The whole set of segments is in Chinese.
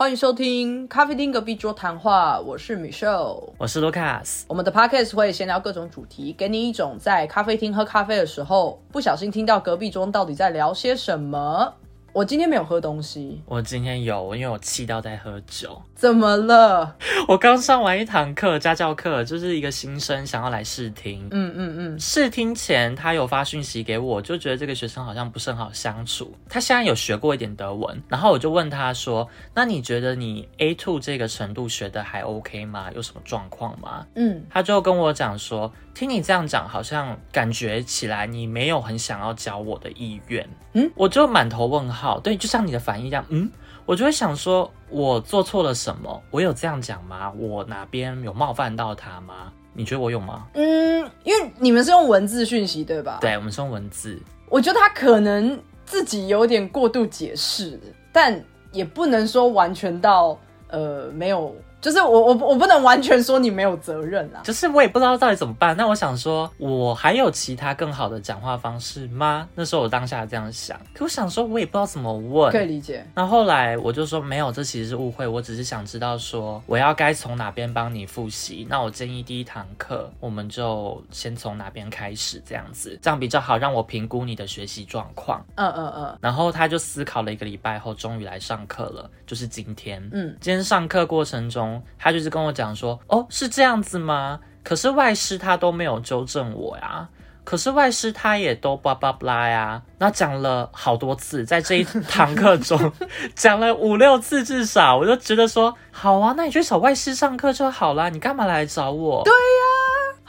欢迎收听咖啡厅隔壁桌谈话，我是 Michelle。我是 Lucas，我们的 podcast 会闲聊各种主题，给你一种在咖啡厅喝咖啡的时候，不小心听到隔壁桌到底在聊些什么。我今天没有喝东西，我今天有，因为我气到在喝酒。怎么了？我刚上完一堂课，家教课，就是一个新生想要来试听。嗯嗯嗯，试听前他有发讯息给我，就觉得这个学生好像不是很好相处。他现在有学过一点德文，然后我就问他说：“那你觉得你 A two 这个程度学的还 OK 吗？有什么状况吗？”嗯，他就跟我讲说：“听你这样讲，好像感觉起来你没有很想要教我的意愿。”嗯，我就满头问号。对，就像你的反应一样，嗯，我就会想说，我做错了什么？我有这样讲吗？我哪边有冒犯到他吗？你觉得我有吗？嗯，因为你们是用文字讯息对吧？对，我们是用文字。我觉得他可能自己有点过度解释，但也不能说完全到呃没有。就是我我我不能完全说你没有责任啊，就是我也不知道到底怎么办。那我想说，我还有其他更好的讲话方式吗？那时候我当下这样想，可我想说，我也不知道怎么问。可以理解。那后来我就说没有，这其实是误会。我只是想知道说，我要该从哪边帮你复习。那我建议第一堂课我们就先从哪边开始，这样子，这样比较好让我评估你的学习状况。嗯嗯嗯。然后他就思考了一个礼拜后，终于来上课了，就是今天。嗯，今天上课过程中。他就是跟我讲说，哦，是这样子吗？可是外师他都没有纠正我呀，可是外师他也都叭叭叭呀，那讲了好多次，在这一堂课中 讲了五六次至少，我就觉得说，好啊，那你去找外师上课就好啦，你干嘛来找我？对呀。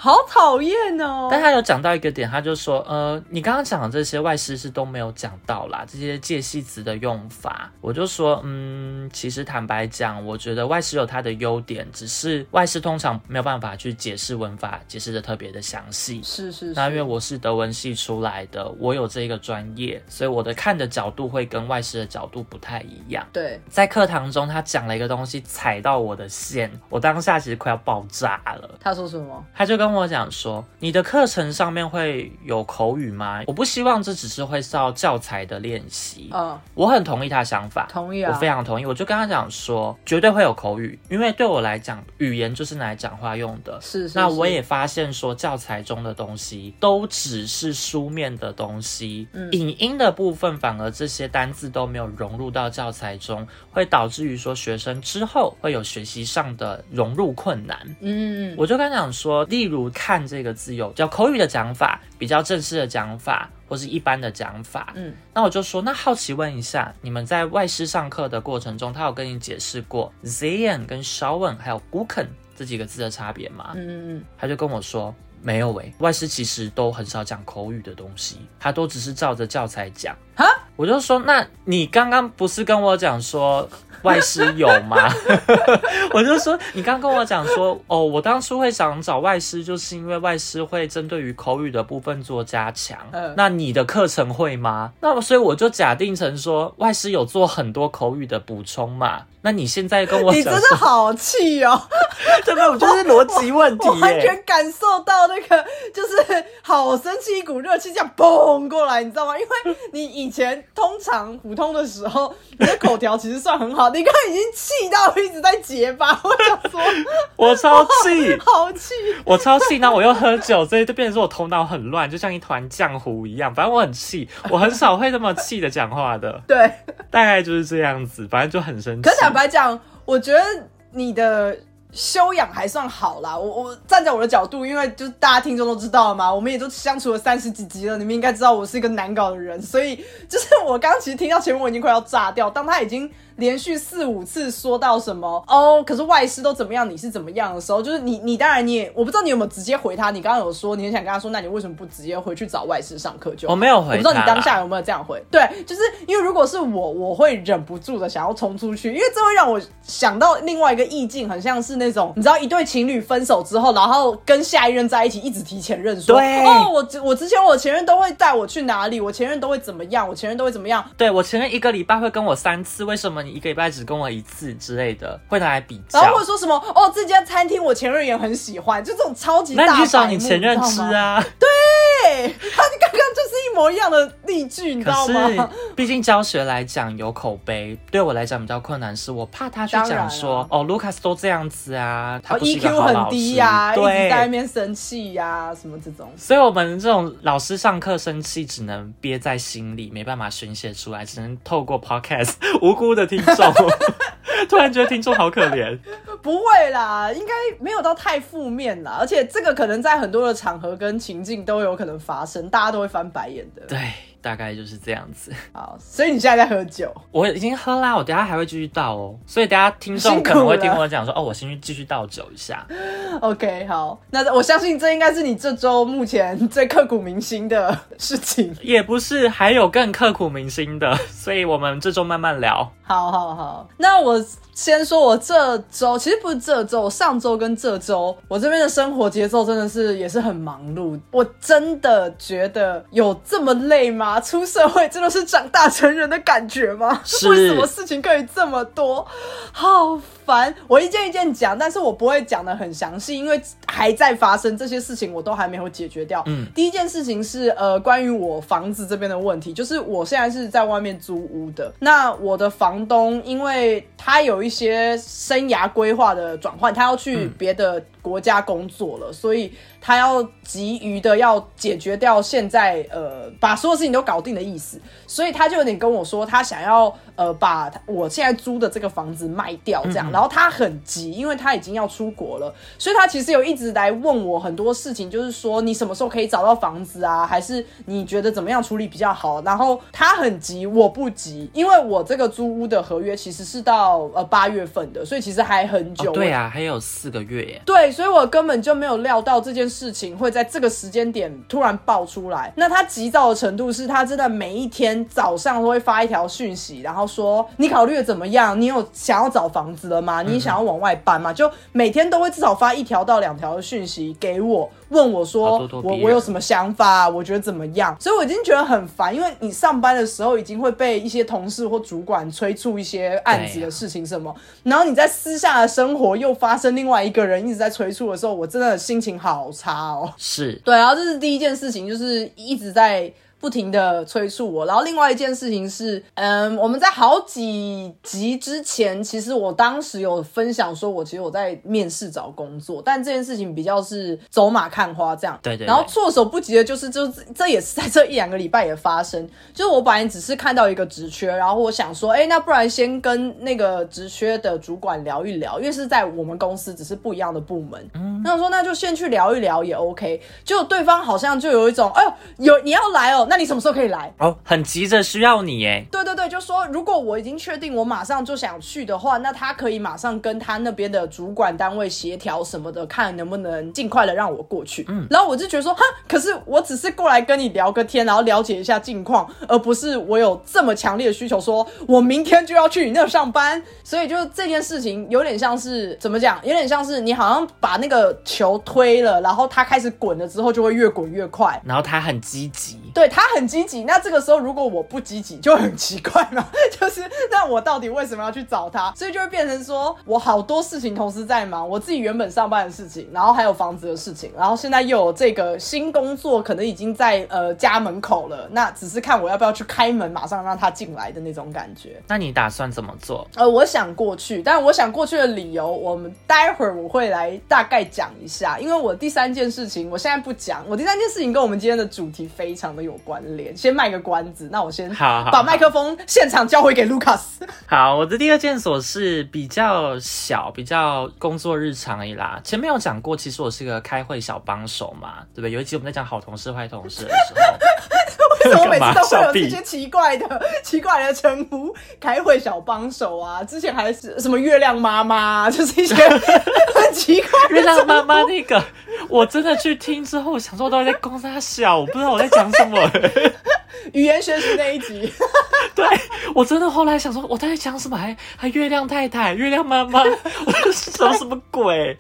好讨厌哦！但他有讲到一个点，他就说，呃，你刚刚讲的这些外师是都没有讲到啦，这些介系词的用法，我就说，嗯，其实坦白讲，我觉得外师有他的优点，只是外师通常没有办法去解释文法，解释的特别的详细。是是。那因为我是德文系出来的，我有这个专业，所以我的看的角度会跟外师的角度不太一样。对，在课堂中他讲了一个东西踩到我的线，我当下其实快要爆炸了。他说什么？他就跟。跟我讲说，你的课程上面会有口语吗？我不希望这只是会照教材的练习。嗯，我很同意他想法，同意啊，我非常同意。我就跟他讲说，绝对会有口语，因为对我来讲，语言就是拿来讲话用的。是，那我也发现说，教材中的东西都只是书面的东西，嗯影音的部分反而这些单字都没有融入到教材中，会导致于说学生之后会有学习上的融入困难。嗯，我就跟他讲说，例如。看这个字有比较口语的讲法，比较正式的讲法，或是一般的讲法。嗯，那我就说，那好奇问一下，你们在外师上课的过程中，他有跟你解释过 Zian 跟 Shawn 还有 Guken 这几个字的差别吗？嗯嗯嗯，他就跟我说没有诶，外师其实都很少讲口语的东西，他都只是照着教材讲。哈，我就说，那你刚刚不是跟我讲说？外师有吗？我就说，你刚跟我讲说，哦，我当初会想找外师，就是因为外师会针对于口语的部分做加强。嗯，那你的课程会吗？那么，所以我就假定成说，外师有做很多口语的补充嘛。那你现在跟我，你真的好气哦！这个我就是逻辑问题，完全感受到那个就是好生气，一股热气这样嘣过来，你知道吗？因为你以前通常普通的时候，你的口条其实算很好，你刚刚已经气到一直在结巴，我想说，我超气，好气，我超气，那我又喝酒，所以就变成说我头脑很乱，就像一团浆糊一样。反正我很气，我很少会那么气的讲话的，对，大概就是这样子，反正就很生气。可坦白讲，我觉得你的修养还算好啦。我我站在我的角度，因为就大家听众都知道嘛，我们也都相处了三十几集了，你们应该知道我是一个难搞的人，所以就是我刚其实听到前面我已经快要炸掉，当他已经。连续四五次说到什么哦，可是外师都怎么样，你是怎么样的时候，就是你你当然你也我不知道你有没有直接回他，你刚刚有说你很想跟他说，那你为什么不直接回去找外师上课就？我没有回，我不知道你当下有没有这样回。对，就是因为如果是我，我会忍不住的想要冲出去，因为这会让我想到另外一个意境，很像是那种你知道一对情侣分手之后，然后跟下一任在一起，一直提前认说，对哦，我我之前我前任都会带我去哪里，我前任都会怎么样，我前任都会怎么样？对我前任一个礼拜会跟我三次，为什么你一个礼拜只跟我？一次之类的会拿来比较，然后或者说什么哦，这家餐厅我前任也很喜欢，就这种超级。那你去找你前任吃啊？对，他刚刚就是一模一样的例句，你知道吗？，毕竟教学来讲有口碑，对我来讲比较困难，是我怕他去讲说，哦，卢卡斯都这样子啊，他，EQ 很低呀、一直在那对。边生气呀、什么这种。所以，我们这种老师上课生气，只能憋在心里，没办法宣泄出来，只能透过 podcast 无辜的听众。突然觉得听众好可怜。不会啦，应该没有到太负面啦，而且这个可能在很多的场合跟情境都有可能发生，大家都会翻白眼的。对，大概就是这样子。好，所以你现在在喝酒，我已经喝啦，我等下还会继续倒哦，所以等一下听众可能会听我讲说，哦，我先去继续倒酒一下。OK，好，那我相信这应该是你这周目前最刻骨铭心的事情。也不是，还有更刻骨铭心的，所以我们这周慢慢聊。好好好，那我先说，我这周其实不是这周，上周跟这周，我这边的生活节奏真的是也是很忙碌。我真的觉得有这么累吗？出社会真的是长大成人的感觉吗？为什么事情可以这么多？好烦！我一件一件讲，但是我不会讲的很详细，因为还在发生这些事情，我都还没有解决掉。嗯第一件事情是呃，关于我房子这边的问题，就是我现在是在外面租屋的。那我的房东，因为他有一些生涯规划的转换，他要去别的国家工作了，所以他要急于的要解决掉现在呃把所有事情都搞定的意思，所以他就有点跟我说，他想要呃把我现在租的这个房子卖掉，这样，然后他很急，因为他已经要出国了，所以他其实有一直来问我很多事情，就是说你什么时候可以找到房子啊，还是你觉得怎么样处理比较好？然后他很急，我不急，因为我这个租屋的合约其实是到呃八月份的，所以其实还很久。哦，对啊，还有四个月耶。对，所以我根本就没有料到这件事情会在这个时间点突然爆出来。那他急躁的程度是他真的每一天早上都会发一条讯息，然后说你考虑的怎么样？你有想要找房子了吗？你想要往外搬吗？就每天都会至少发一条到两条的讯息给我，问我说我我有什么想法？我觉得怎么样？所以我已经觉得很烦，因为你上班的时候已经会被一些同事或主管催促一些案子的事情什么，然后你在私下的生活又发生另外一个人一直在催促的时候，我真的心情好差哦。是，对，然后这是第一件事情，就是一直在不停的催促我。然后另外一件事情是，嗯，我们在好几集之前，其实我当时有分享说，我其实我在面试找工作，但这件事情比较是走马看花这样。对对对然后措手不及的就是，就是这也是在这一两个礼拜也发生，就是我本来只是看到一个职缺，然后我想说，哎，那不然先跟那个职缺的主管聊一聊，因为是在我们公司，只是不一样的部门。嗯，那我说那就先去聊一聊也 OK。结果对方好像就有一种，哎呦，有你要来哦，那你什么时候可以来？哦，很急着需要你耶。对对对，就说如果我已经确定我马上就想去的话，那他可以马上跟他那边的主管单位协调什么的，看能不能尽快的让我过去。嗯，然后我就觉得说，哈，可是我只是过来跟你聊个天，然后了解一下近况，而不是我有这么强烈的需求，说我明天就要去你那上班。所以就这件事情有点像是怎么讲，有点像是你好像把那个球推了，然后它开始滚了之后，就会越滚越快。然后他很积极，对他很积极，那这个时候如果我不积极，就很奇怪嘛。就是那我到底为什么要去找他？所以就会变成说我好多事情同时在忙，我自己原本上班的事情，然后还有房子的事情，然后现在又有这个新工作，可能已经在呃家门口了。那只是看我要不要去开门，马上让他进来的那种感觉。那你打算怎么做？呃，我想过去，但我想过去的理由，我们待会儿我会来大概讲一下。因为我第三件事情，我现在不讲，我第三件事情跟我们今天的主题非常的有联。先卖个关子，那我先把麦克风现场交回给 Lucas。好，我的第二件琐事比较小，比较工作日常而已啦。前面有讲过，其实我是个开会小帮手嘛，对不对？有一集我们在讲好同事坏同事的时候，为什么每次都会有这些奇怪的、奇怪的称呼？开会小帮手啊，之前还是什么月亮妈妈啊，就是一些很奇怪的月亮妈妈那个，我真的去听之后，我想说我到底在公他笑，我不知道我在讲什么。语言学习那一集。对我真的后来想说，我在讲什么？还还月亮太太、月亮妈妈，我说什么什么鬼？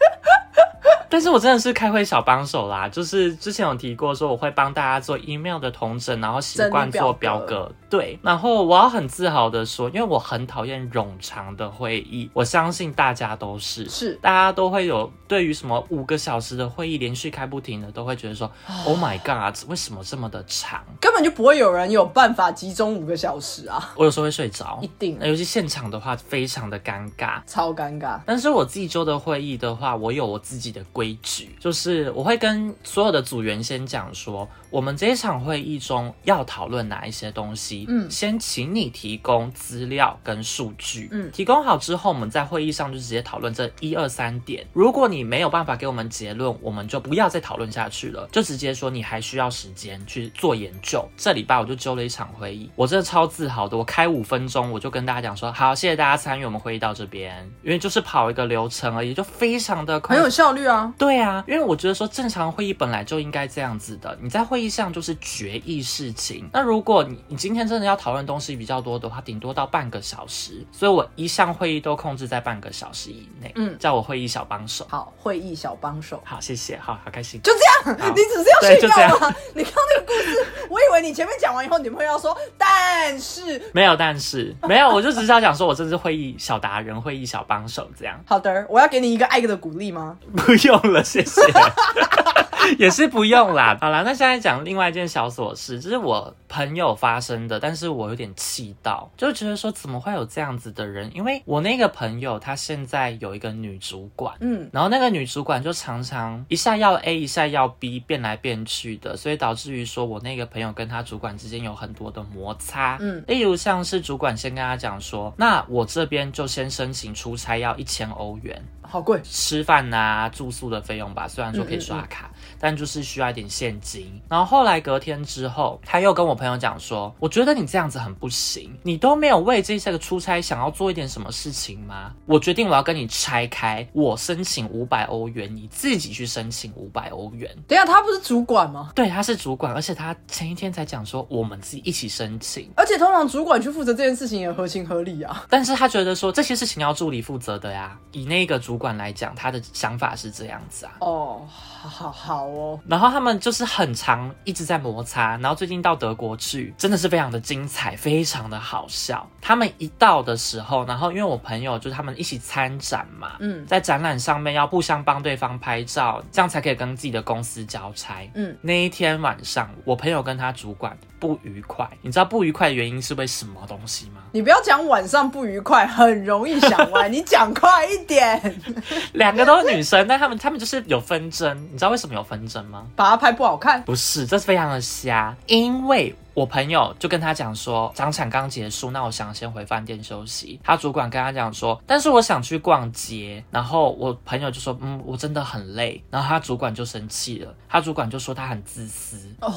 但是我真的是开会小帮手啦，就是之前有提过说我会帮大家做 email 的同整，然后习惯做表格。对，然后我要很自豪的说，因为我很讨厌冗长的会议，我相信大家都是，是大家都会有对于什么五个小时的会议连续开不停的，都会觉得说，Oh my god，为什么这么的长？根本就不会有人有办法集中五个小时啊！我有时候会睡着，一定，尤其现场的话，非常的尴尬，超尴尬。但是我自己做的会议的话，我有我自己的规矩，就是我会跟所有的组员先讲说，我们这一场会议中要讨论哪一些东西，嗯，先请你提供资料跟数据，嗯，提供好之后，我们在会议上就直接讨论这一二三点。如果你没有办法给我们结论，我们就不要再讨论下去了，就直接说你还需要时间去做研究。这礼拜我就揪了一场会议，我真的超自豪的，我开五分钟，我就跟大家讲说，好，谢谢大家参与我们会议到这边，因为就是跑一个流程而已，就非常的很有效率啊。对啊，因为我觉得说正常会议本来就应该这样子的，你在会议上就是决议事情。那如果你你今天真的要讨论东西比较多的话，顶多到半个小时，所以我一项会议都控制在半个小时以内。嗯，叫我会议小帮手。好，会议小帮手。好，谢谢，好好开心。就这样，你只是要睡觉吗？你刚那个故事，我以为你前面讲完以后，你会要说，但是 没有，但是没有，我就只是要讲说，我真是会议小达人，会议小帮手这样。好的，我要给你一个爱的鼓励吗？不用了，谢谢。也是不用啦。好啦，那现在讲另外一件小琐事，这是我朋友发生的，但是我有点气到，就觉得说怎么会有这样子的人？因为我那个朋友他现在有一个女主管，嗯，然后那个女主管就常常一下要 A，一下要 B，变来变去的，所以导致于说我那个朋友跟他主管之间有很多的摩擦，嗯，例如像是主管先跟他讲说，那我这边就先申请出差要一千欧元。好贵，吃饭啊、住宿的费用吧，虽然说可以刷卡，但就是需要一点现金。然后后来隔天之后，他又跟我朋友讲说：“我觉得你这样子很不行，你都没有为这些个出差想要做一点什么事情吗？我决定我要跟你拆开，我申请五百欧元，你自己去申请五百欧元。等下他不是主管吗？对，他是主管，而且他前一天才讲说我们自己一起申请，而且通常主管去负责这件事情也合情合理啊。但是他觉得说这些事情要助理负责的呀，以那个主。管来讲，他的想法是这样子啊。哦，好好哦。然后他们就是很长，一直在摩擦。然后最近到德国去，真的是非常的精彩，非常的好笑。他们一到的时候，然后因为我朋友就是他们一起参展嘛，嗯，在展览上面要互相帮对方拍照，这样才可以跟自己的公司交差。嗯，那一天晚上，我朋友跟他主管不愉快。你知道不愉快的原因是为什么东西吗？你不要讲晚上不愉快，很容易想歪。你讲快一点。两个都是女生，但他们他们就是有纷争。你知道为什么有纷争吗？把它拍不好看？不是，这是非常的瞎。因为我朋友就跟他讲说，长产刚结束，那我想先回饭店休息。他主管跟他讲说，但是我想去逛街。然后我朋友就说，嗯，我真的很累。然后他主管就生气了，他主管就说他很自私。哦，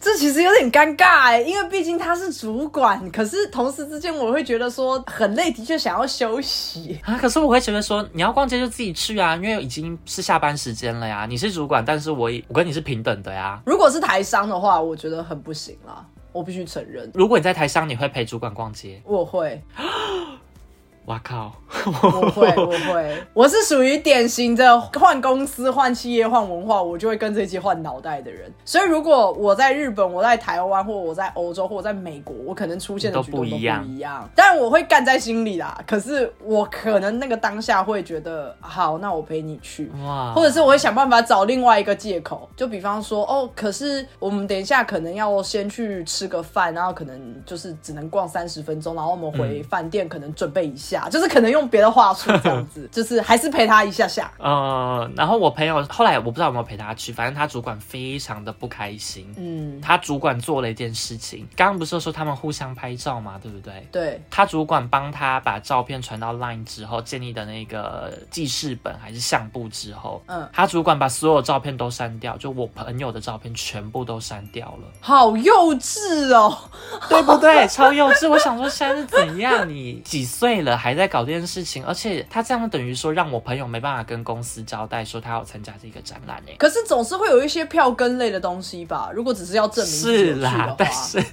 这其实有点尴尬哎，因为毕竟他是主管，可是同时之间我会觉得说很累，的确想要休息啊。可是我会觉得说，你要逛街就自己去啊，因为已经是下班时间了呀。你是主管，但是我我跟你是平等的呀。如果是台商的话，我觉得很不行啦，我必须承认。如果你在台商，你会陪主管逛街？我会。哇靠！我会，我会，我是属于典型的换公司、换企业、换文化，我就会跟这些换脑袋的人。所以，如果我在日本、我在台湾，或我在欧洲，或我在美国，我可能出现的举动都不一样。但我会干在心里啦。可是，我可能那个当下会觉得，好，那我陪你去，哇，或者是我会想办法找另外一个借口，就比方说，哦，可是我们等一下可能要先去吃个饭，然后可能就是只能逛三十分钟，然后我们回饭店可能准备一下。就是可能用别的话术这样子，就是还是陪他一下下。呃，然后我朋友后来我不知道有没有陪他去，反正他主管非常的不开心。嗯，他主管做了一件事情，刚刚不是说他们互相拍照嘛，对不对？对。他主管帮他把照片传到 Line 之后，建立的那个记事本还是相簿之后，嗯，他主管把所有照片都删掉，就我朋友的照片全部都删掉了。好幼稚哦，对不对？超幼稚。我想说现在是怎样？你几岁了还？在搞这件事事情，而且他这样等于说让我朋友没办法跟公司交代说他要参加这个展览诶。可是总是会有一些票根类的东西吧？如果只是要证明是啦但是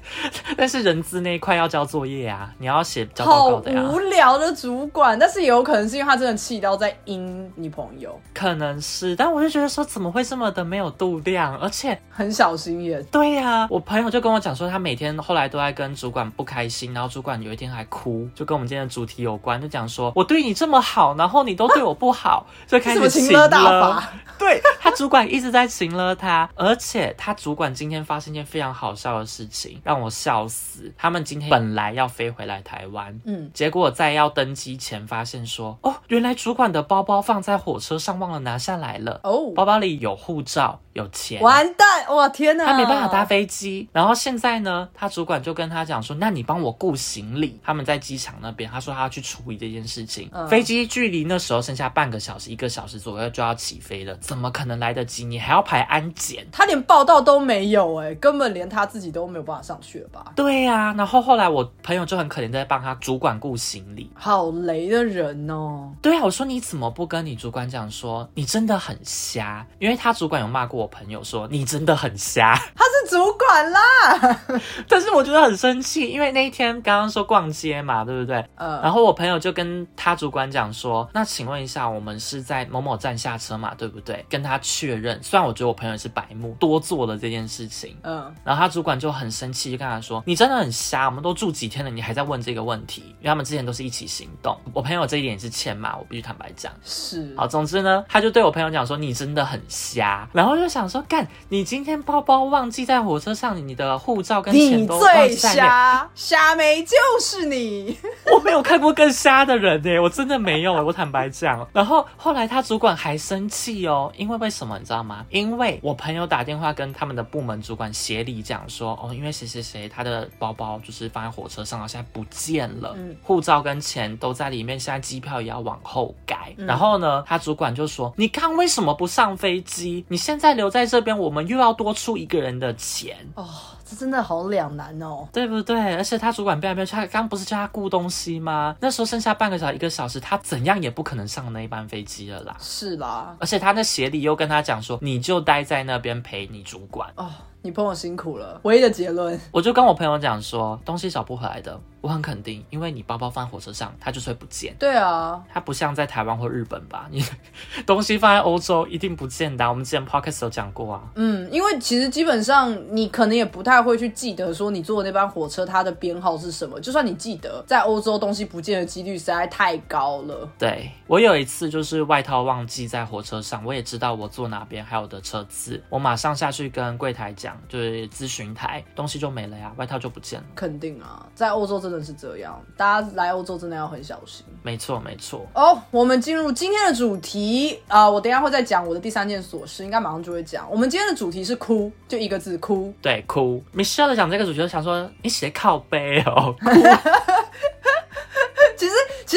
但是人资那一块要交作业啊，你要写交报告的呀。无聊的主管，但是也有可能是因为他真的气到在阴你朋友，可能是，但我就觉得说怎么会这么的没有度量，而且很小心眼。对呀、我朋友就跟我讲说，他每天后来都在跟主管不开心，然后主管有一天还哭，就跟我们今天的主题有关，就讲说我对你这么好，然后你都对我不好，就开始 情勒大法？对 他主管一直在情勒他，而且他主管今天发生一件非常好笑的事情，让我笑死。他们今天本来要飞回来台湾，嗯，结果在要登机前发现说，哦，原来主管的包包放在火车上，忘了拿下来了。哦，包包里有护照，有钱。完蛋！哇，天哪，他没办法搭飞机，然后现在呢，他主管就跟他讲说：“那你帮我雇行李。”他们在机场那边，他说他要去处理这件事情。嗯飞机距离那时候剩下半个小时、一个小时左右就要起飞了，怎么可能来得及？你还要排安检？他连报道都没有，哎，根本连他自己都没有办法上去了吧？对呀、然后后来我朋友就很可怜，在帮他主管顾行李。好雷的人哦！对啊，我说你怎么不跟你主管讲说你真的很瞎？因为他主管有骂过我朋友说你真的很瞎。他是主管啦，但是我觉得很生气，因为那一天刚刚说逛街嘛，对不对？呃，然后我朋友就跟他主管讲说：“那请问一下，我们是在某某站下车嘛，对不对？”跟他确认。虽然我觉得我朋友是白目，多做了这件事情。嗯，然后他主管就很生气，就跟他说：“你真的很瞎，我们都住几天了，你还在问这个问题？因为他们之前都是一起行动。我朋友这一点也是欠骂，我必须坦白讲。是，好，总之呢，他就对我朋友讲说：“你真的很瞎。”然后就想说：“干，你今天包包忘记在火车上，你的护照跟钱你都忘最记在里面。”瞎，瞎没就是你。我没有看过更瞎的人呢，我真的没有，我坦白讲。然后后来他主管还生气哦，因为为什么你知道吗？因为我朋友打电话跟他们的部门主管协理讲说，哦，因为谁谁谁他的包包就是放在火车上，现在不见了，嗯护照跟钱都在里面，现在机票也要往后改。然后呢，他主管就说，你看为什么不上飞机？你现在留在这边，我们又要多出一个人的钱。哦，这真的好两难哦。对不对？而且他主管变来变去，他刚不是叫他顾东西吗？那时候剩下半个小时、一个小时，他怎样也不可能上那一班飞机了啦。是啦，而且他那协理又跟他讲说，你就待在那边陪你主管。哦，你朋友辛苦了。唯一的结论，我就跟我朋友讲说，东西找不回来的，我很肯定，因为你包包放在火车上，它就是会不见。对啊，它不像在台湾或日本吧，你 东西放在欧洲一定不见的啊、我们之前 podcast 有讲过啊。嗯，因为其实基本上你可能也不太会去记得说你坐的那班火车它的编号是什么，就算你记得，在欧洲东西不见的几率实在太高了。对我有一次就是外套忘记在火车上，我也知道我坐哪边还有我的车次，我马上下去跟柜台讲，就是咨询台东西就没了呀，外套就不见了。肯定啊，在欧洲真的是这样，大家来欧洲真的要很小心。没错没错，哦，我们进入今天的主题啊、我等一下会再讲我的第三件琐事，应该马上就会讲。我们今天的主题是哭，就一个字哭。对，哭。Michelle 讲这个主题，就想说你写靠背哦，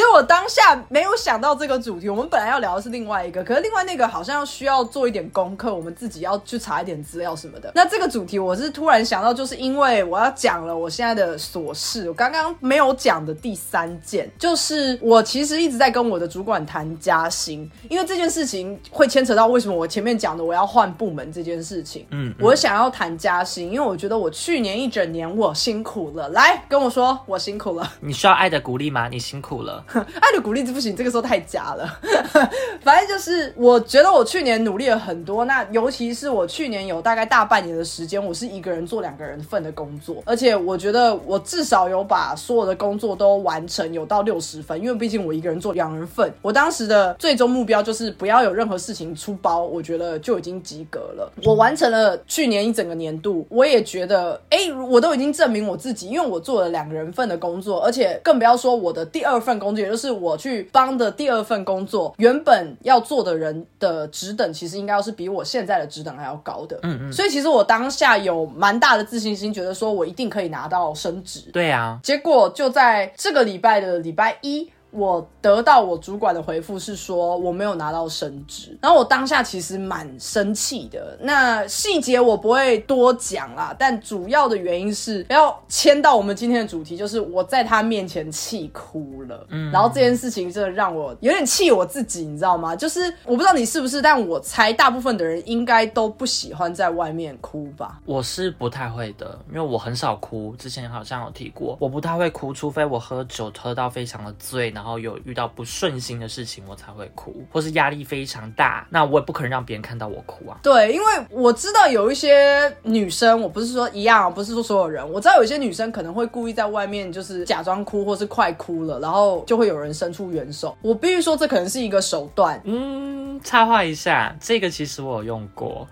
其实我当下没有想到这个主题，我们本来要聊的是另外一个，可是另外那个好像需要做一点功课，我们自己要去查一点资料什么的。那这个主题我是突然想到，就是因为我要讲了我现在的琐事，我刚刚没有讲的第三件，就是我其实一直在跟我的主管谈加薪，因为这件事情会牵扯到为什么我前面讲的我要换部门这件事情。嗯，我想要谈加薪，因为我觉得我去年一整年我辛苦了，来跟我说我辛苦了。你需要爱的鼓励吗？你辛苦了。爱的鼓励不行，这个时候太假了。反正就是，我觉得我去年努力了很多，那尤其是我去年有大概大半年的时间，我是一个人做两个人份的工作，而且我觉得我至少有把所有的工作都完成，有到六十分，因为毕竟我一个人做两人份。我当时的最终目标就是不要有任何事情出包，我觉得就已经及格了。我完成了去年一整个年度，我也觉得，哎，我都已经证明我自己，因为我做了两个人份的工作，而且更不要说我的第二份工作，也就是我去帮的第二份工作，原本要做的人的职等，其实应该要是比我现在的职等还要高的。嗯嗯。所以其实我当下有蛮大的自信心，觉得说我一定可以拿到升职。对啊，结果就在这个礼拜的礼拜一。我得到我主管的回复是说我没有拿到升职，然后我当下其实蛮生气的。那细节我不会多讲啦，但主要的原因是要牵到我们今天的主题，就是我在他面前气哭了。嗯，然后这件事情真的让我有点气我自己，你知道吗？就是我不知道你是不是，但我猜大部分的人应该都不喜欢在外面哭吧。我是不太会的，因为我很少哭。之前好像有提过，我不太会哭，除非我喝酒喝到非常的醉，然后有遇到不顺心的事情，我才会哭，或是压力非常大，那我也不可能让别人看到我哭啊。对，因为我知道有一些女生，我不是说一样，不是说所有人，我知道有一些女生可能会故意在外面就是假装哭，或是快哭了，然后就会有人伸出援手。我必须说，这可能是一个手段。嗯，插话一下，这个其实我有用过。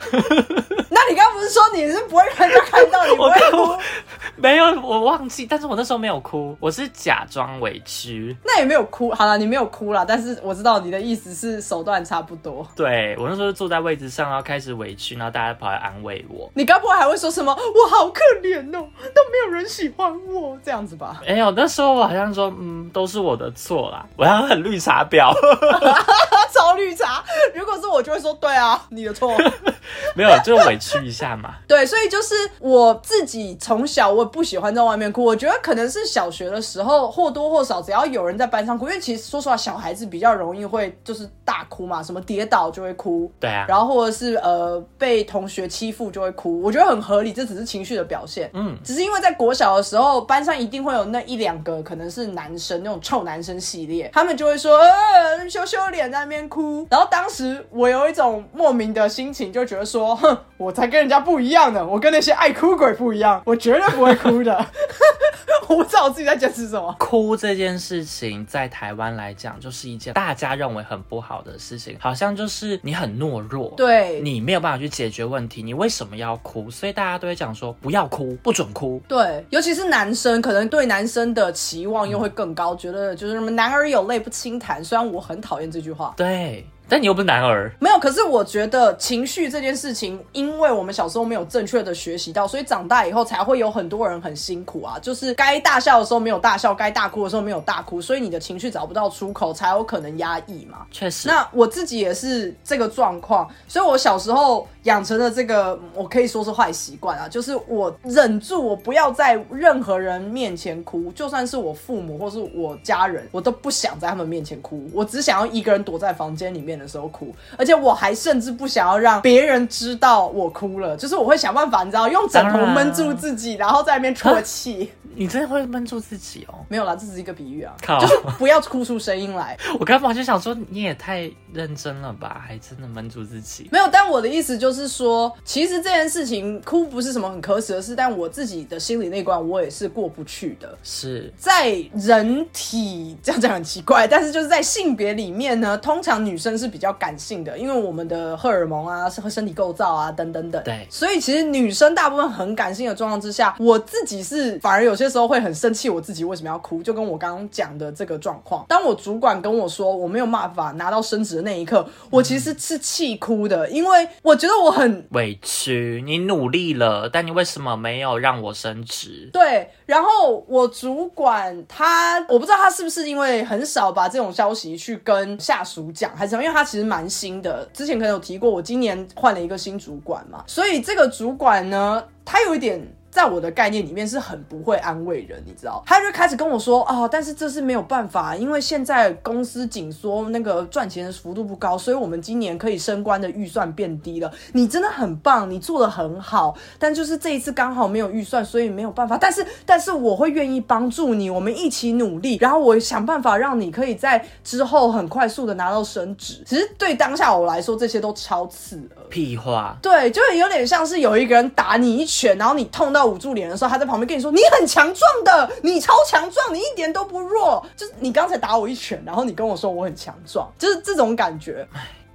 说你是不会让人家看到你我会哭？没有，我忘记，但是我那时候没有哭，我是假装委屈。那也没有哭，好了，你没有哭了，但是我知道你的意思是手段差不多。对我那时候坐在位置上，然后开始委屈，然后大家跑来安慰我。你该不会还会说什么？我好可怜哦，都没有人喜欢我这样子吧？没有，那时候我好像说，嗯，都是我的错啦，我要很绿茶婊，超绿茶。如果是我，就会说，对啊，你的错。没有，就委屈一下嘛。对，所以就是我自己从小我不喜欢在外面哭。我觉得可能是小学的时候或多或少，只要有人在班上哭，因为其实说实话，小孩子比较容易会就是大哭嘛，什么跌倒就会哭，对啊，然后或者是呃被同学欺负就会哭，我觉得很合理，这只是情绪的表现。嗯，只是因为在国小的时候，班上一定会有那一两个可能是男生那种臭男生系列，他们就会说呃羞羞脸在那边哭，然后当时我有一种莫名的心情，就觉得说，哼，我才跟人家不一样的，我跟那些爱哭鬼不一样，我绝对不会哭的。我不知道我自己在坚持什么。哭这件事情在台湾来讲，就是一件大家认为很不好的事情，好像就是你很懦弱，对你没有办法去解决问题，你为什么要哭？所以大家都会讲说不要哭，不准哭。对，尤其是男生，可能对男生的期望又会更高，觉得就是什么男儿有泪不轻弹。虽然我很讨厌这句话，对。但你又不是男儿，没有。可是我觉得情绪这件事情，因为我们小时候没有正确的学习到，所以长大以后才会有很多人很辛苦啊。就是该大笑的时候没有大笑，该大哭的时候没有大哭，所以你的情绪找不到出口，才有可能压抑嘛。确实。那我自己也是这个状况，所以我小时候养成了这个，我可以说是坏习惯啊，就是我忍住，我不要在任何人面前哭，就算是我父母或是我家人，我都不想在他们面前哭，我只想要一个人躲在房间里面。的时候哭，而且我还甚至不想要让别人知道我哭了，就是我会想办法，你知道，用枕头闷住自己，然后在那边啜泣。你真的会闷住自己哦？没有啦，这只是一个比喻啊，就是不要哭出声音来。我刚刚就想说，你也太认真了吧，还真的闷住自己。没有，但我的意思就是说，其实这件事情哭不是什么很可耻的事，但我自己的心理那关我也是过不去的。是在人体这样讲很奇怪，但是就是在性别里面呢，通常女生是比较感性的，因为我们的荷尔蒙啊、和身体构造啊等等等。对，所以其实女生大部分很感性的状况之下，我自己是反而有些。时候会很生气，我自己为什么要哭？就跟我刚刚讲的这个状况，当我主管跟我说我没有办法拿到升职的那一刻，我其实是气哭的，因为我觉得我很委屈。你努力了，但你为什么没有让我升职？对，然后我主管他，我不知道他是不是因为很少把这种消息去跟下属讲，还是因为他其实蛮新的，之前可能有提过，我今年换了一个新主管嘛，所以这个主管呢，他有一点。在我的概念里面是很不会安慰人，你知道？他就开始跟我说啊，但是这是没有办法，因为现在公司紧缩，那个赚钱的幅度不高，所以我们今年可以升官的预算变低了。你真的很棒，你做的很好，但就是这一次刚好没有预算，所以没有办法。但是，但是我会愿意帮助你，我们一起努力，然后我想办法让你可以在之后很快速的拿到升职。其实对当下我来说，这些都超次。屁话。对，就是有点像是有一个人打你一拳，然后你痛到。到捂住脸的时候，他在旁边跟你说：“你很强壮的，你超强壮，你一点都不弱。”就是你刚才打我一拳，然后你跟我说我很强壮，就是这种感觉。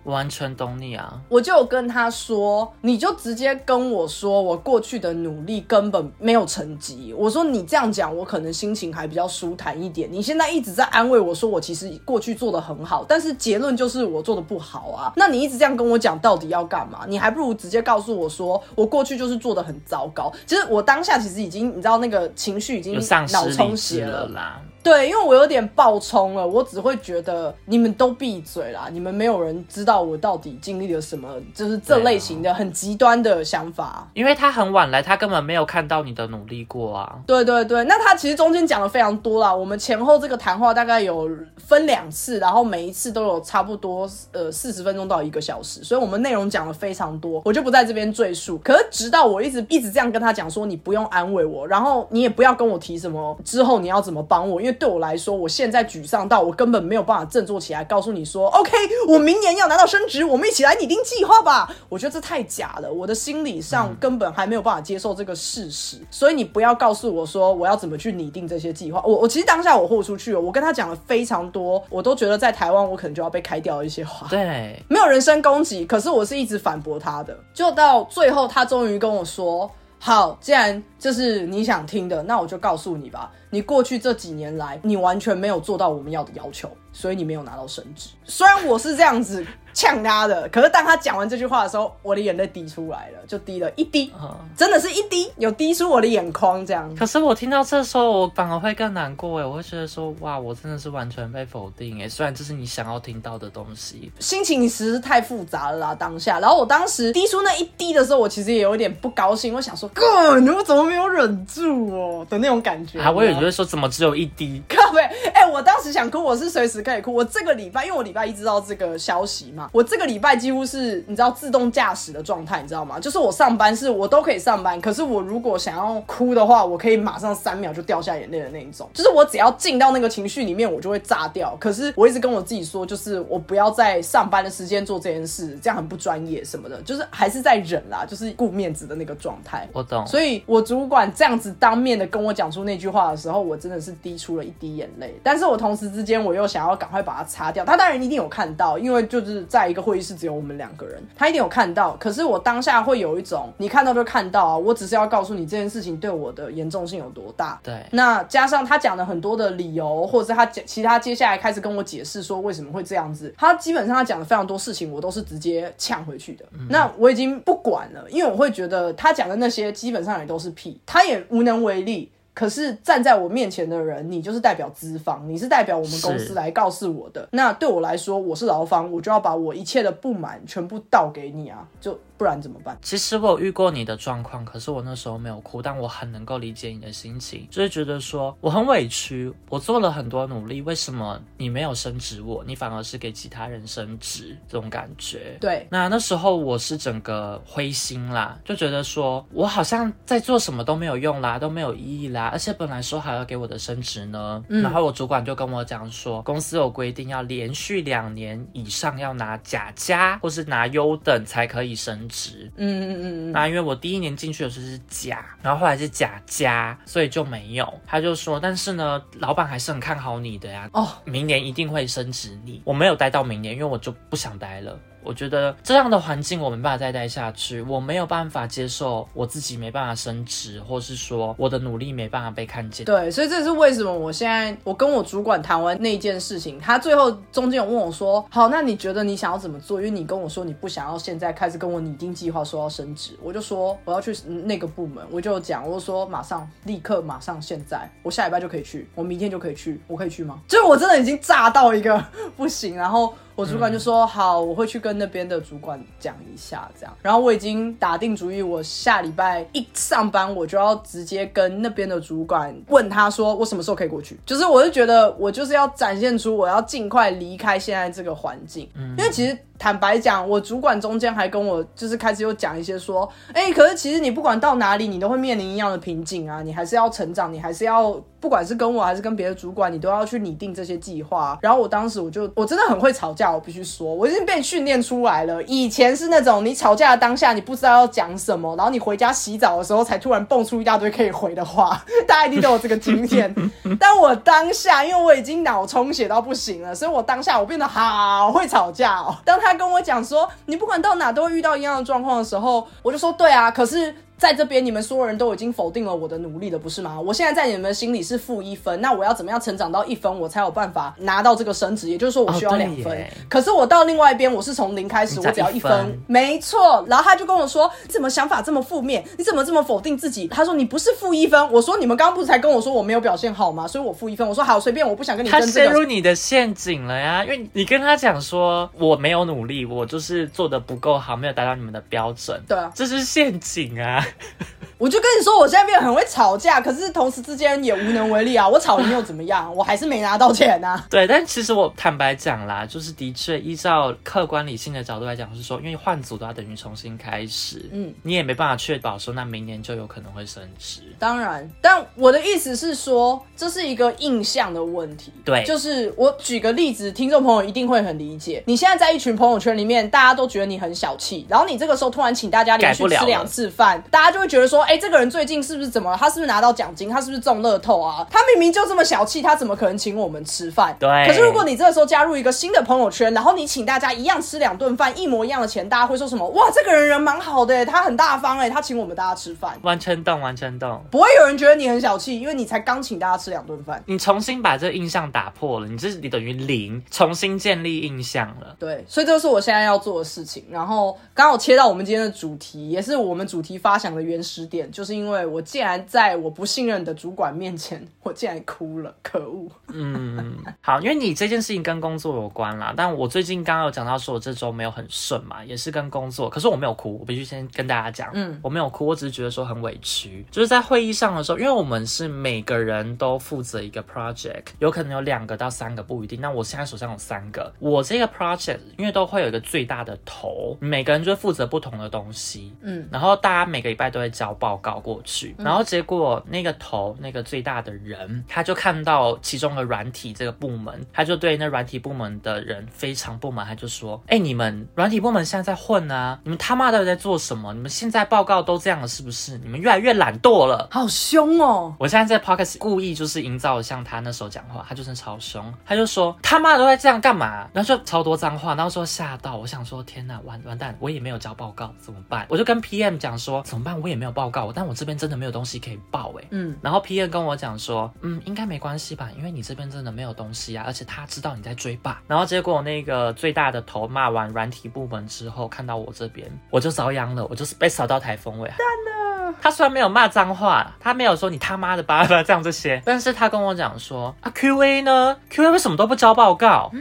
完全懂你啊！我就跟他说，你就直接跟我说，我过去的努力根本没有成绩。我说你这样讲，我可能心情还比较舒坦一点。你现在一直在安慰我说，我其实过去做的很好，但是结论就是我做的不好啊。那你一直这样跟我讲，到底要干嘛？你还不如直接告诉我说，我过去就是做的很糟糕。其实我当下其实已经，你知道那个情绪已经脑充血了啦。对，因为我有点爆冲了，我只会觉得你们都闭嘴啦，你们没有人知道我到底经历了什么，就是这类型的很极端的想法。因为他很晚来，他根本没有看到你的努力过啊。对对对，那他其实中间讲的非常多啦，我们前后这个谈话大概有分两次，然后每一次都有差不多呃四十分钟到一个小时，所以我们内容讲的非常多，我就不在这边赘述。可是直到我一直一直这样跟他讲说，你不用安慰我，然后你也不要跟我提什么之后你要怎么帮我，因为对我来说，我现在沮丧到我根本没有办法振作起来，告诉你说，OK，我明年要拿到升职，我们一起来拟定计划吧。我觉得这太假了，我的心理上根本还没有办法接受这个事实，所以你不要告诉我说我要怎么去拟定这些计划。我我其实当下我豁出去了，我跟他讲了非常多，我都觉得在台湾我可能就要被开掉一些话。对，没有人身攻击，可是我是一直反驳他的，就到最后他终于跟我说：“好，既然这是你想听的，那我就告诉你吧。你过去这几年来，你完全没有做到我们要的要求，所以你没有拿到升职。虽然我是这样子呛他的，可是当他讲完这句话的时候，我的眼泪滴出来了，就滴了一滴，嗯。真的是一滴，有滴出我的眼眶这样。可是我听到这时候，我反而会更难过哎，我会觉得说，哇，我真的是完全被否定哎。虽然这是你想要听到的东西，心情实在太复杂了啦，当下。然后我当时滴出那一滴的时候，我其实也有一点不高兴，我想说，哥，你们怎么没有忍住哦的那种感觉啊，我也觉得得说，怎么只有一滴？靠背，哎、我当时想哭，我是随时可以哭。我这个礼拜，因为我礼拜一知道这个消息嘛，我这个礼拜几乎是你知道自动驾驶的状态，你知道吗？就是我上班是我都可以上班，可是我如果想要哭的话，我可以马上三秒就掉下眼泪的那一种。就是我只要进到那个情绪里面，我就会炸掉。可是我一直跟我自己说，就是我不要在上班的时间做这件事，这样很不专业什么的，就是还是在忍啦，就是顾面子的那个状态。我懂。所以我主管这样子当面的跟我讲出那句话的时候，我真的是滴出了一滴眼泪。但是我同时之间，我又想要赶快把它擦掉。他当然一定有看到，因为就是在一个会议室只有我们两个人，他一定有看到。可是我当下会有一种，你看到就看到啊，我只是要告诉你这件事情对我的严重性有多大。对，那加上他讲了很多的理由，或者是他讲其他接下来开始跟我解释说为什么会这样子，他基本上他讲的非常多事情，我都是直接呛回去的。那我已经不管了，因为我会觉得他讲的那些基本上也都是屁，他也无能为力。可是站在我面前的人，你就是代表资方，你是代表我们公司来告诉我的。那对我来说，我是劳方，我就要把我一切的不满全部倒给你啊，就不然怎么办？其实我有遇过你的状况，可是我那时候没有哭，但我很能够理解你的心情，就是觉得说我很委屈，我做了很多努力，为什么你没有升职我，你反而是给其他人升职这种感觉。对，那那时候我是整个灰心啦，就觉得说我好像在做什么都没有用啦，都没有意义啦，而且本来说好要给我的升职呢，然后我主管就跟我讲说，公司有规定要连续两年以上要拿甲加或是拿优等才可以升职。嗯嗯嗯嗯，那因为我第一年进去的时候是甲，然后后来是甲加，所以就没有。他就说，但是呢，老板还是很看好你的呀，哦，明年一定会升职你。我没有待到明年，因为我就不想待了。我觉得这样的环境我没办法再待下去，我没有办法接受我自己没办法升职，或是说我的努力没办法被看见。对，所以这是为什么我现在我跟我主管谈完那件事情，他最后中间有问我说，好，那你觉得你想要怎么做？因为你跟我说你不想要现在开始跟我拟定计划，说要升职，我就说我要去那个部门，我就讲，我说马上立刻马上现在，我下礼拜就可以去，我明天就可以去，我可以去吗？就是我真的已经炸到一个不行，然后。我主管就说、好，我会去跟那边的主管讲一下，这样。然后我已经打定主意，我下礼拜一上班，我就要直接跟那边的主管问他说，我什么时候可以过去？就是我是觉得我就是要展现出我要尽快离开现在这个环境，因为其实。坦白讲，我主管中间还跟我就是开始又讲一些说，哎、可是其实你不管到哪里，你都会面临一样的瓶颈啊，你还是要成长，你还是要不管是跟我还是跟别的主管，你都要去拟定这些计划。然后我当时我就我真的很会吵架，我必须说，我已经被训练出来了。以前是那种你吵架的当下，你不知道要讲什么，然后你回家洗澡的时候才突然蹦出一大堆可以回的话，大家一定都有这个经验。但我当下，因为我已经脑充血到不行了，所以我当下我变得好会吵架哦。当他跟我讲说你不管到哪都会遇到一样的状况的时候，我就说对啊，可是在这边你们所有人都已经否定了我的努力了，不是吗？我现在在你们心里是负一分，那我要怎么样成长到一分，我才有办法拿到这个升职？也就是说，我需要两分。耶可是我到另外一边，我是从零开始，我只要一一分分，没错。然后他就跟我说：“你怎么想法这么负面？你怎么这么否定自己？”他说：“你不是负一分。”我说：“你们刚刚不是才跟我说我没有表现好吗？所以我负一分。”我说：“好，随便，我不想跟你他争这个。”陷入你的陷阱了呀，因为你跟他讲说我没有努力，我就是做的不够好，没有达到你们的标准，对啊，这是陷阱啊！我就跟你说，我现在变得很会吵架，可是同时之间也无能为力啊。我吵赢又怎么样？我还是没拿到钱啊。对，但其实我坦白讲啦，就是的确依照客观理性的角度来讲，是说因为换组的话等于重新开始，嗯，你也没办法确保说那明年就有可能会升职。当然，但我的意思是说，这是一个印象的问题。对就是我举个例子，听众朋友一定会很理解。你现在在一群朋友圈里面，大家都觉得你很小气，然后你这个时候突然请大家连续吃两次饭，大家就会觉得说，哎、这个人最近是不是怎么了？他是不是拿到奖金？他是不是中乐透啊？他明明就这么小气，他怎么可能请我们吃饭？对可是如果你这个时候加入一个新的朋友圈，然后你请大家一样吃两顿饭，一模一样的钱，大家会说什么？哇，这个人人蛮好的耶，他很大方哎，他请我们大家吃饭。完全懂，完全懂。不会有人觉得你很小气，因为你才刚请大家吃两顿饭。你重新把这个印象打破了，你这你等于零，重新建立印象了。对，所以这就是我现在要做的事情。然后刚好切到我们今天的主题，也是我们主题发想的原始点，就是因为我竟然在我不信任的主管面前，我竟然哭了，可恶！嗯，好，因为你这件事情跟工作有关啦，但我最近刚刚有讲到说我这周没有很顺嘛，也是跟工作，可是我没有哭，我必须先跟大家讲，嗯我没有哭，我只是觉得说很委屈，就是在会议上的时候，因为我们是每个人都负责一个 project，有可能有两个到三个不一定，那我现在手上有三个，我这个 project 因为都会有一个最大的头，每个人就会负责不同的东西，嗯，然后大家每个礼拜都会交报告过去，然后结果那个头那个最大的人，他就看到其中的软体这个部门，他就对那软体部门的人非常不满，他就说：“哎、你们软体部门现在在混啊，你们他妈到底在做什么？你们现在报告都这样了，是不是？你们越来越懒惰了。”好凶哦！我现在在 podcast 故意就是营造像他那时候讲话，他就是超凶，他就说他妈都在这样干嘛？然后就超多脏话，然后说吓到，我想说天哪，完完蛋，我也没有交报告怎么办？我就跟 PM 讲说怎么办？我也没有报告，但我这边真的没有东西可以报哎、嗯，然后 P 二跟我讲说，嗯，应该没关系吧，因为你这边真的没有东西啊，而且他知道你在追吧。然后结果那个最大的头骂完软体部门之后，看到我这边，我就遭殃了，我就是被扫到台风尾。他虽然没有骂脏话，他没有说你他妈的巴拉这样这些，但是他跟我讲说啊，QA 呢？QA 为什么都不交报告？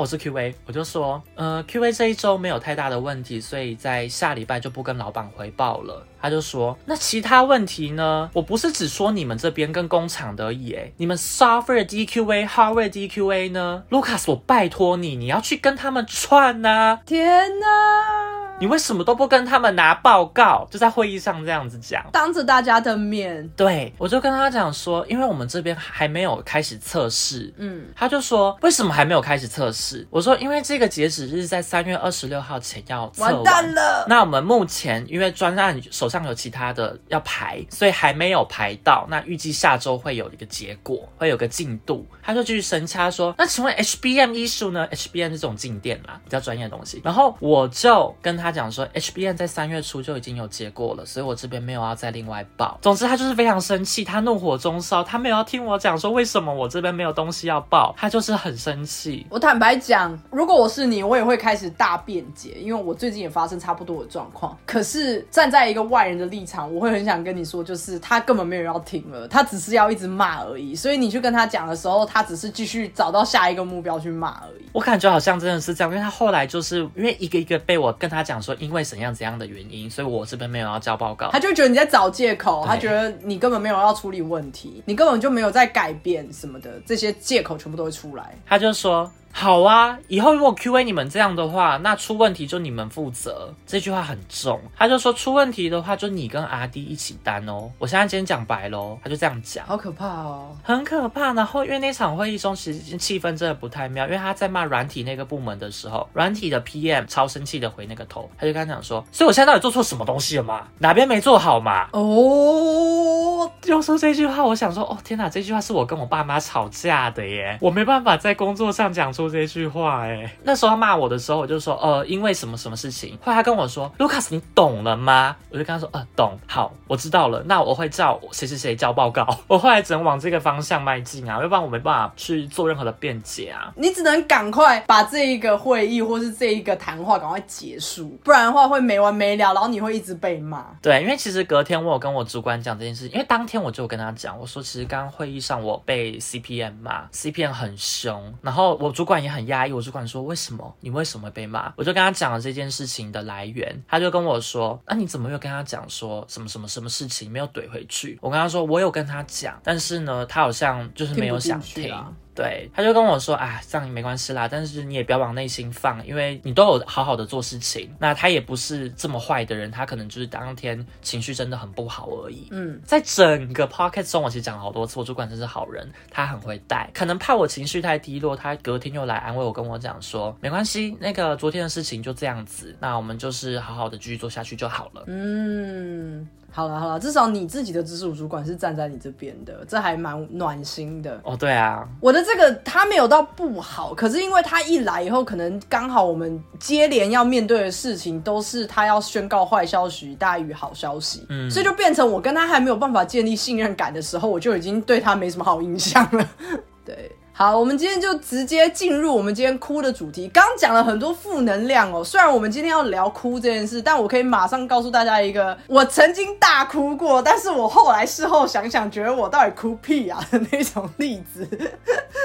我是 QA，我就说，呃，QA 这一周没有太大的问题，所以在下礼拜就不跟老板回报了。他就说，那其他问题呢？我不是只说你们这边跟工厂的而已，哎，你们 software DQA、hardware DQA 呢？Lucas，我拜托你，你要去跟他们串呐、天哪！你为什么都不跟他们拿报告？就在会议上这样子讲。当着大家的面，对，我就跟他讲说，因为我们这边还没有开始测试，嗯，他就说为什么还没有开始测试？我说因为这个截止日在三月二十六号前要测完蛋了。那我们目前因为专案手上有其他的要排，所以还没有排到。那预计下周会有一个结果，会有个进度。他就继续神掐说，那请问 HBM issue 呢？HBM 是这种静电啦，比较专业的东西。然后我就跟他讲说，HBN 在三月初就已经有结果了，所以我这边没有要再另外报。总之他就是非常生气，他怒火中烧，他没有要听我讲说为什么我这边没有东西要报，他就是很生气。我坦白讲，如果我是你，我也会开始大辩解，因为我最近也发生差不多的状况。可是站在一个外人的立场，我会很想跟你说，就是他根本没有要听了，他只是要一直骂而已。所以你去跟他讲的时候，他只是继续找到下一个目标去骂而已。我感觉好像真的是这样，因为他后来就是因为一个一个被我跟他讲说，因为怎样怎样的原因，所以我这边没有要交报告他。就觉得你在找借口，他觉得你根本没有要处理问题，你根本就没有在改变什么的，这些借口全部都会出来。他就说：“好啊，以后如果 Q A 你们这样的话，那出问题就你们负责。”这句话很重。他就说出问题的话，就你跟阿弟一起担哦。我现在今天讲白喽，他就这样讲。好可怕哦！很可怕。然后因为那场会议中，其实气氛真的不太妙，因为他在骂软体那个部门的时候，软体的 PM 超生气的回那个头，他就跟他讲说：“所以我现在到底做错什么东西了吗？哪边没做好嘛？”哦，就说这句话，我想说，哦天哪，这句话是我跟我爸妈吵架的耶，我没办法在工作上讲出出这句话哎。那时候他骂我的时候，我就说呃，因为什么什么事情。后来他跟我说，Lucas，你懂了吗？我就跟他说，呃，懂，好，我知道了。那我会叫谁谁谁交报告。我后来只能往这个方向迈进啊，要不然我没办法去做任何的辩解啊。你只能赶快把这一个会议或是这一个谈话赶快结束，不然的话会没完没了，然后你会一直被骂。对，因为其实隔天我有跟我主管讲这件事，因为当天我就跟他讲，我说其实刚刚会议上我被 CPM 骂，CPM 很凶，然后我主管也很压抑。我主管说为什么你为什么会被骂？我就跟他讲了这件事情的来源，他就跟我说，那你怎么又跟他讲说什么什么什么事情没有怼回去？我跟他说我有跟他讲，但是呢，他好像就是没有想听。对，他就跟我说啊，这样没关系啦，但是你也不要往内心放，因为你都有好好的做事情。那他也不是这么坏的人，他可能就是当天情绪真的很不好而已。嗯，在整个 pocket 中，我其实讲了好多次，我主管真是好人，他很会带。可能怕我情绪太低落，他隔天又来安慰我，跟我讲说没关系，那个昨天的事情就这样子，那我们就是好好的继续做下去就好了。嗯。好了好了，至少你自己的直属主管是站在你这边的，这还蛮暖心的。哦，对啊，我的这个他没有到不好，可是因为他一来以后，可能刚好我们接连要面对的事情都是他要宣告坏消息大于好消息，嗯，所以就变成我跟他还没有办法建立信任感的时候，我就已经对他没什么好印象了。对。好，我们今天就直接进入我们今天哭的主题。刚讲了很多负能量哦，虽然我们今天要聊哭这件事，但我可以马上告诉大家一个我曾经大哭过，但是我后来事后想想，觉得我到底哭屁啊的 那种例子。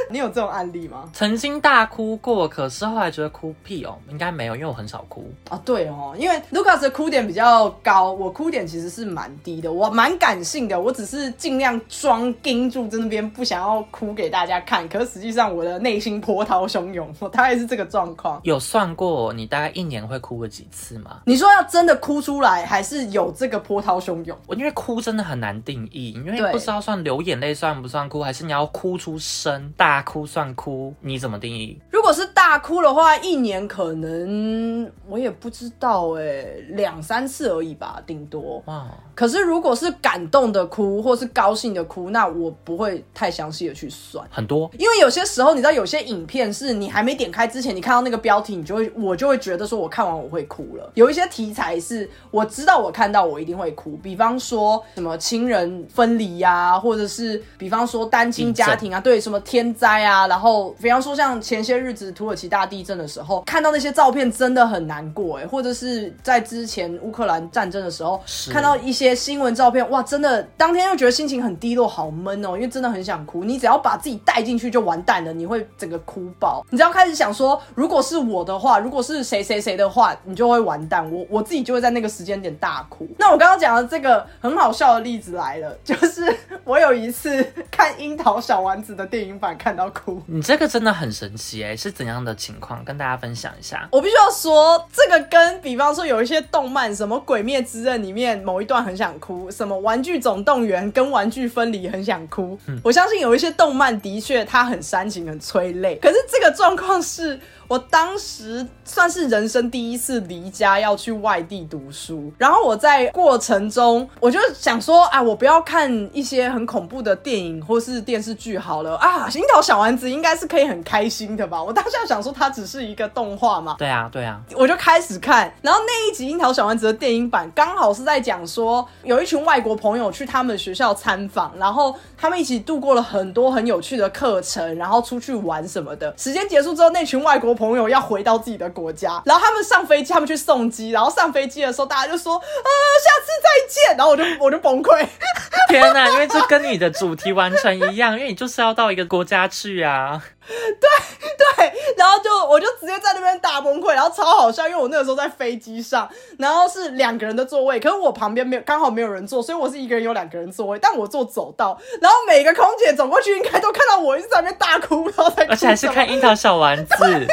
你有这种案例吗？曾经大哭过，可是后来觉得哭屁哦，应该没有，因为我很少哭啊。对哦，因为 Lucas 的哭点比较高，我哭点其实是蛮低的，我蛮感性的，我只是尽量装盯住在那边，不想要哭给大家看，可。实际上，我的内心波涛汹涌，我 大概是这个状况。有算过你大概一年会哭个几次吗？你说要真的哭出来，还是有这个波涛汹涌？我因为哭真的很难定义，因为不知道算流眼泪算不算哭，还是你要哭出声，大哭算哭？你怎么定义？如果是大哭的话，一年可能我也不知道哎，两三次而已吧，顶多。哇！可是如果是感动的哭，或是高兴的哭，那我不会太详细的去算。很多，因为。有些时候，你知道，有些影片是你还没点开之前，你看到那个标题，你就会，我就会觉得说，我看完我会哭了。有一些题材是我知道我看到我一定会哭，比方说什么亲人分离呀，或者是比方说单亲家庭啊，对，什么天灾啊，然后比方说像前些日子土耳其大地震的时候，看到那些照片真的很难过哎，或者是在之前乌克兰战争的时候，看到一些新闻照片，哇，真的当天又觉得心情很低落，好闷哦，因为真的很想哭。你只要把自己带进去就。完蛋了！你会整个哭爆。你只要开始想说，如果是我的话，如果是谁谁谁的话，你就会完蛋。我我自己就会在那个时间点大哭。那我刚刚讲的这个很好笑的例子来了，就是我有一次看《樱桃小丸子》的电影版看到哭。你这个真的很神奇哎，是怎样的情况？跟大家分享一下。我必须要说，这个跟比方说有一些动漫，什么《鬼灭之刃》里面某一段很想哭，什么《玩具总动员》跟玩具分离很想哭。我相信有一些动漫的确它很。煽情，很催泪。可是这个状况是。我当时算是人生第一次离家要去外地读书，然后我在过程中，我就想说，啊，我不要看一些很恐怖的电影或是电视剧好了啊，樱桃小丸子应该是可以很开心的吧？我当下想说，它只是一个动画嘛。对啊，对啊，我就开始看，然后那一集樱桃小丸子的电影版刚好是在讲说，有一群外国朋友去他们学校参访，然后他们一起度过了很多很有趣的课程，然后出去玩什么的。时间结束之后，那群外国。朋友要回到自己的国家，然后他们上飞机，他们去送机，然后上飞机的时候，大家就说啊，下次再见，然后我就我就崩溃。天哪，因为这跟你的主题完全一样，因为你就是要到一个国家去啊。对对，然后就我就直接在那边大崩溃，然后超好笑，因为我那个时候在飞机上，然后是两个人的座位，可是我旁边没有，刚好没有人坐，所以我是一个人有两个人座位，但我坐走道，然后每个空姐走过去，应该都看到我一直在那边大哭，然后在而且还是看樱桃小丸子，对，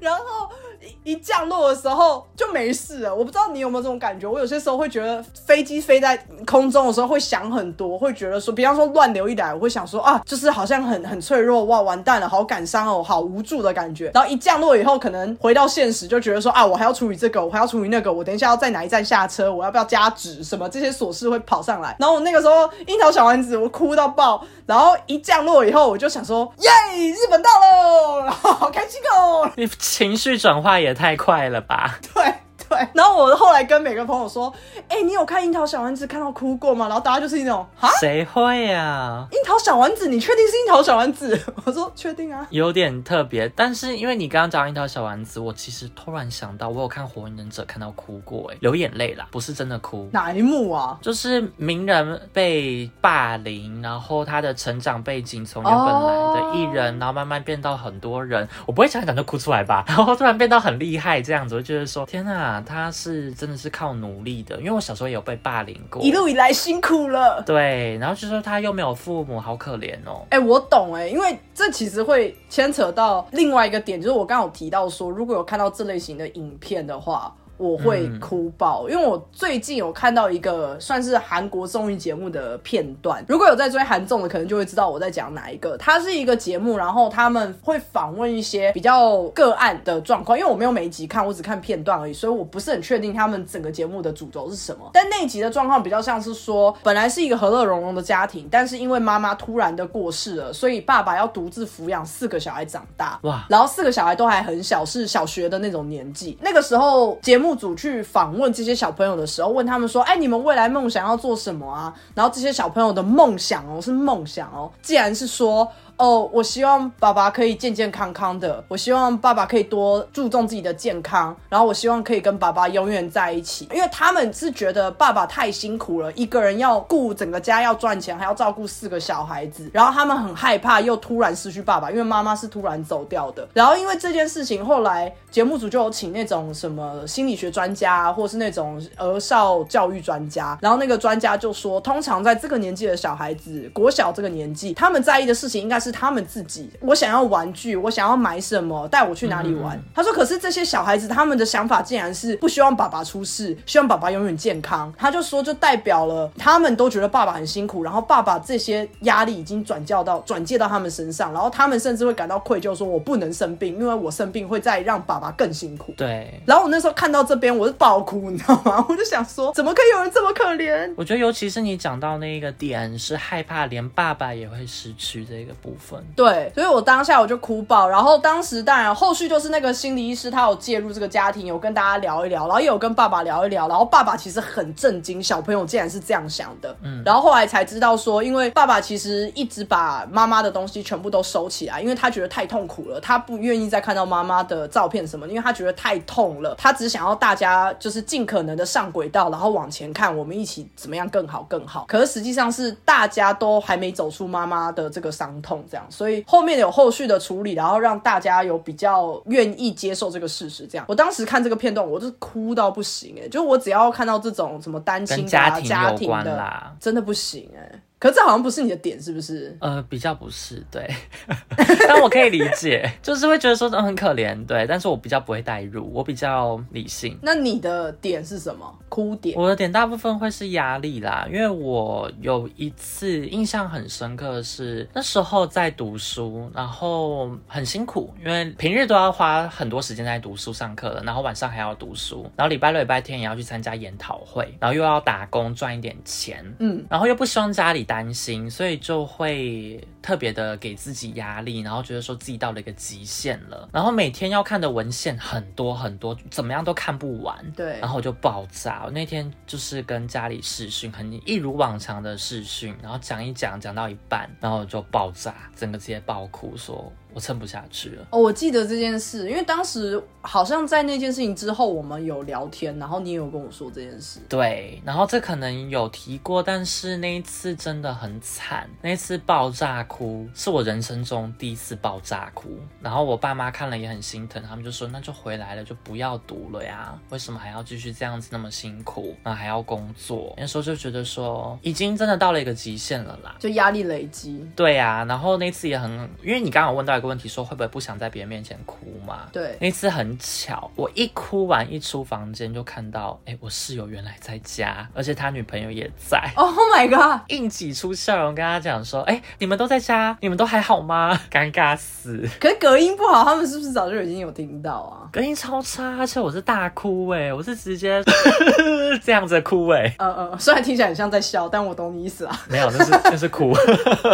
然后。一降落的时候就没事了，我不知道你有没有这种感觉。我有些时候会觉得飞机飞在空中的时候会想很多，会觉得说，比方说乱流一来，我会想说啊，就是好像很很脆弱，哇，完蛋了，好感伤哦，好无助的感觉。然后一降落以后，可能回到现实，就觉得说啊，我还要处理这个，我还要处理那个，我等一下要在哪一站下车，我要不要加纸什么这些琐事会跑上来。然后我那个时候樱桃小丸子，我哭到爆。然后一降落以后，我就想说，耶，日本到喽！好开心哦！你情绪转化那也太快了吧？对对，然后我后来跟每个朋友说，哎、你有看《樱桃小丸子》看到哭过吗？然后大家就是那种啊，谁会呀、樱桃小丸子，你确定是樱桃小丸子？我说确定啊。有点特别，但是因为你刚刚讲樱桃小丸子，我其实突然想到，我有看《火影忍者》看到哭过，哎，流眼泪啦，不是真的哭。哪一幕啊？就是鸣人被霸凌，然后他的成长背景从原本来的艺人，然后慢慢变到很多人，我不会想一讲就哭出来吧，然后突然变到很厉害这样子，我就觉得说天啊，他是真的是靠努力的，因为我小时候也有被霸凌过，一路以来辛苦了。对，然后就说他又没有父母，好可怜哦。哎、我懂哎、因为这其实会牵扯到另外一个点，就是我刚刚有提到说，如果有看到这类型的影片的话。我会哭爆，因为我最近有看到一个算是韩国综艺节目的片段。如果有在追韩综的，可能就会知道我在讲哪一个。它是一个节目，然后他们会访问一些比较个案的状况。因为我没有每一集看，我只看片段而已，所以我不是很确定他们整个节目的主轴是什么。但那一集的状况比较像是说，本来是一个和乐融融的家庭，但是因为妈妈突然的过世了，所以爸爸要独自抚养四个小孩长大。哇然后四个小孩都还很小，是小学的那种年纪。那个时候，节目组去访问这些小朋友的时候，问他们说：“哎，你们未来梦想要做什么啊？”然后这些小朋友的梦想哦，是梦想哦，既然是说。哦，我希望爸爸可以健健康康的，我希望爸爸可以多注重自己的健康，然后我希望可以跟爸爸永远在一起，因为他们是觉得爸爸太辛苦了，一个人要顾整个家，要赚钱，还要照顾四个小孩子，然后他们很害怕又突然失去爸爸，因为妈妈是突然走掉的。然后因为这件事情，后来节目组就有请那种什么心理学专家啊，或是那种儿少教育专家，然后那个专家就说，通常在这个年纪的小孩子，国小这个年纪，他们在意的事情应该是他们自己，我想要玩具，我想要买什么，带我去哪里玩。他说，可是这些小孩子他们的想法竟然是不希望爸爸出事，希望爸爸永远健康。他就说，就代表了他们都觉得爸爸很辛苦，然后爸爸这些压力已经转教到转借到他们身上，然后他们甚至会感到愧疚，说我不能生病，因为我生病会再让爸爸更辛苦。对，然后我那时候看到这边，我是爆哭，你知道吗？我就想说，怎么可以有人这么可怜？我觉得尤其是你讲到那个点，是害怕连爸爸也会失去这个部分。对，所以我当下我就哭爆。然后当时当然后续就是那个心理医师他有介入这个家庭，有跟大家聊一聊，然后也有跟爸爸聊一聊。然后爸爸其实很震惊，小朋友竟然是这样想的。嗯，然后后来才知道说，因为爸爸其实一直把妈妈的东西全部都收起来，因为他觉得太痛苦了，他不愿意再看到妈妈的照片什么，因为他觉得太痛了。他只想要大家就是尽可能的上轨道，然后往前看，我们一起怎么样更好更好。可是实际上是大家都还没走出妈妈的这个伤痛，这样，所以后面有后续的处理，然后让大家有比较愿意接受这个事实。这样，我当时看这个片段，我就是哭到不行哎、就我只要看到这种什么单亲、啊、家庭有家庭的，真的不行哎、可是这好像不是你的点，是不是？呃，比较不是对，但我可以理解，就是会觉得说嗯很可怜，对，但是我比较不会代入，我比较理性。那你的点是什么？哭点？我的点大部分会是压力啦，因为我有一次印象很深刻的是那时候在读书，然后很辛苦，因为平日都要花很多时间在读书上课了，然后晚上还要读书，然后礼拜六、礼拜天也要去参加研讨会，然后又要打工赚一点钱，嗯，然后又不希望家里担心，所以就会特别的给自己压力，然后觉得说自己到了一个极限了，然后每天要看的文献很多很多，怎么样都看不完，对然后我就爆炸。我那天就是跟家里视讯，很一如往常的视讯，然后讲一讲讲到一半，然后就爆炸，整个直接爆哭，说我撑不下去了。哦，我记得这件事，因为当时好像在那件事情之后，我们有聊天，然后你也有跟我说这件事。对，然后这可能有提过，但是那一次真的很惨，那一次爆炸哭是我人生中第一次爆炸哭。然后我爸妈看了也很心疼，他们就说那就回来了，就不要读了呀，为什么还要继续这样子那么辛苦，那还要工作？那时候就觉得说已经真的到了一个极限了啦。就压力累积，对呀、然后那次也很，因为你刚刚有问到一个问题，说会不会不想在别人面前哭嘛？对，那次很巧，我一哭完一出房间就看到，哎，我室友原来在家，而且他女朋友也在。Oh my god！硬挤出笑容跟他讲说：“哎、你们都在家，你们都还好吗？” 尴尬死，可是隔音不好，他们是不是早就已经有听到啊？隔音超差，而且我是大哭哎、我是直接 这样子哭哎、嗯嗯，虽然听起来很像在笑，但我懂你意思啊。没有，那是那是哭，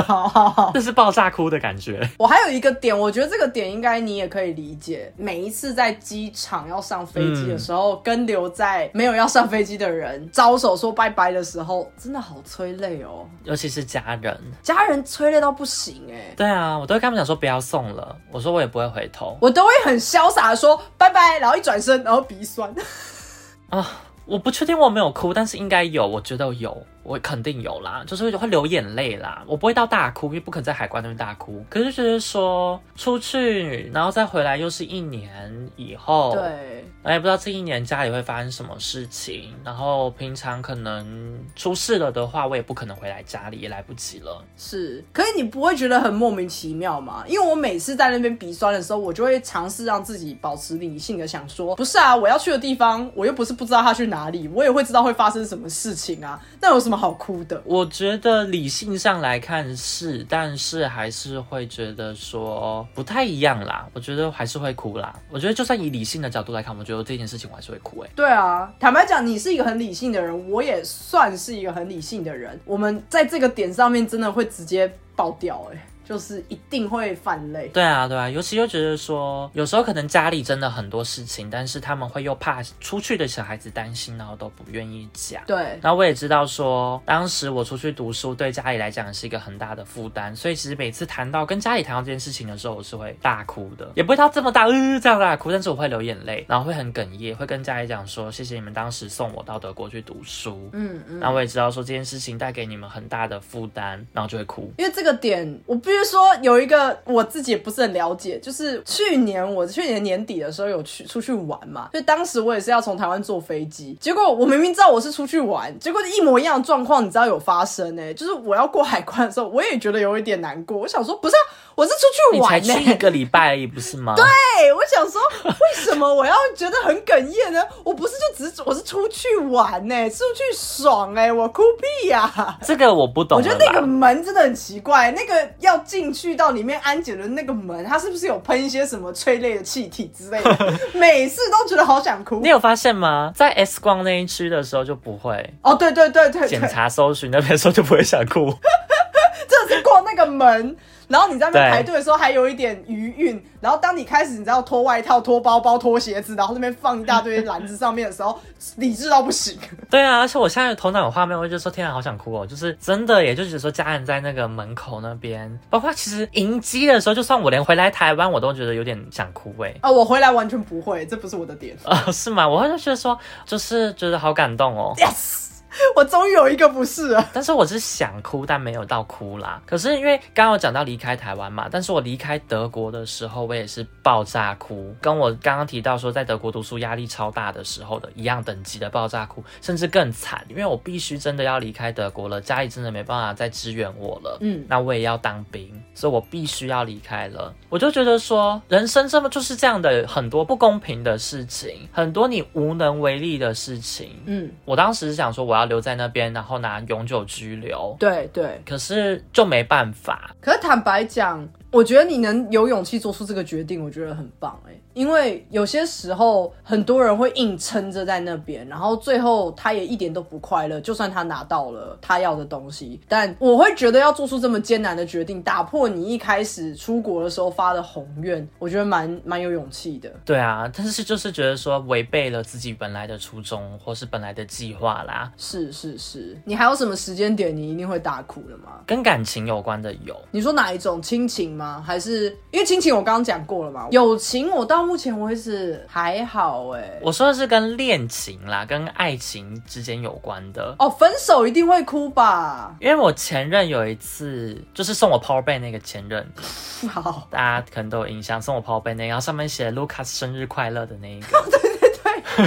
好好好，这是爆炸哭的感觉。我还有一个点，我觉得这个点应该你也可以理解。每一次在机场要上飞机的时候，跟留在没有要上飞机的人招手说拜拜的时候，真的好催泪哦。尤其是家人，家人催泪到不行哎。对啊，我都会跟他们讲说不要送了，我说我也不会回头，我都会很潇洒的说拜拜，然后一转身，然后鼻酸。啊，我不确定我没有哭，但是应该有，我觉得有。我肯定有啦，就是会流眼泪啦。我不会到大哭，因为不可能在海关那边大哭。可是就是说出去，然后再回来，又是一年以后。对，我也不知道这一年家里会发生什么事情。然后平常可能出事了的话，我也不可能回来家里，也来不及了。是，可是你不会觉得很莫名其妙吗？因为我每次在那边鼻酸的时候，我就会尝试让自己保持理性的想说，不是啊，我要去的地方，我又不是不知道他去哪里，我也会知道会发生什么事情啊。那有什么？好哭的，我觉得理性上来看是，但是还是会觉得说不太一样啦。我觉得还是会哭啦。我觉得就算以理性的角度来看，我觉得这件事情我还是会哭哎。对啊，坦白讲，你是一个很理性的人，我也算是一个很理性的人。我们在这个点上面真的会直接爆掉哎。就是一定会犯累。对啊，对啊，尤其又觉得说，有时候可能家里真的很多事情，但是他们会又怕出去的小孩子担心，然后都不愿意讲。对，然后我也知道说，当时我出去读书，对家里来讲是一个很大的负担，所以其实每次谈到跟家里谈到这件事情的时候，我是会大哭的，也不会到这么大，呃，这样大哭，但是我会流眼泪，然后会很哽咽，会跟家里讲说，谢谢你们当时送我到德国去读书。嗯嗯。那我也知道说这件事情带给你们很大的负担，然后就会哭，因为这个点我必就说有一个我自己也不是很了解，就是去年我去年年底的时候有去出去玩嘛，就当时我也是要从台湾坐飞机，结果我明明知道我是出去玩，结果一模一样的状况，你知道有发生呢？就是我要过海关的时候，我也觉得有一点难过，我想说不是。我是出去玩才，去一个礼拜而已，不是吗？对，我想说，为什么我要觉得很哽咽呢？我不是就只我是出去玩呢，出去爽哎，我哭屁呀！这个我不懂。我觉得那个门真的很奇怪，那个要进去到里面安检的那个门，它是不是有喷一些什么催泪的气体之类的？每次都觉得好想哭。你有发现吗？在 X 光那一区的时候就不会。哦，对对对对，检查搜寻那边时候就不会想哭。这是过那个门。然后你在那边排队的时候还有一点余韵，然后当你开始你知道脱外套、脱包包、脱鞋子，然后那边放一大堆篮子上面的时候，理智到不行。对啊，而且我现在头脑有画面，我就觉得说天啊，好想哭哦！就是真的，也就是说家人在那个门口那边，包括其实迎机的时候，就算我连回来台湾，我都觉得有点想哭哎。啊，我回来完全不会，这不是我的点啊，是吗？我就觉得说，就是觉得好感动哦。Yes。我终于有一个不是啊，但是我是想哭，但没有到哭啦。可是因为刚刚有讲到离开台湾嘛，但是我离开德国的时候，我也是爆炸哭，跟我刚刚提到说在德国读书压力超大的时候的一样等级的爆炸哭，甚至更惨，因为我必须真的要离开德国了，家里真的没办法再支援我了。嗯，那我也要当兵，所以我必须要离开了。我就觉得说，人生这么就是这样的很多不公平的事情，很多你无能为力的事情。嗯，我当时是想说我要。留在那边，然后拿永久居留。对对，可是就没办法。可是坦白讲，我觉得你能有勇气做出这个决定，我觉得很棒哎。因为有些时候很多人会硬撑着在那边，然后最后他也一点都不快乐。就算他拿到了他要的东西，但我会觉得要做出这么艰难的决定，打破你一开始出国的时候发的宏愿，我觉得蛮 蛮有勇气的。对啊，但是就是觉得说违背了自己本来的初衷，或是本来的计划啦。是是是，你还有什么时间点你一定会大哭的吗？跟感情有关的有？你说哪一种亲情吗？还是因为亲情我刚刚讲过了嘛？友情我到。目前为止还好哎，我说的是跟恋情啦，跟爱情之间有关的哦。分手一定会哭吧？因为我前任有一次就是送我 Power Bank 那个前任，好，大家可能都有印象，送我 Power Bank 那个，然后上面写 Lucas 生日快乐的那一个。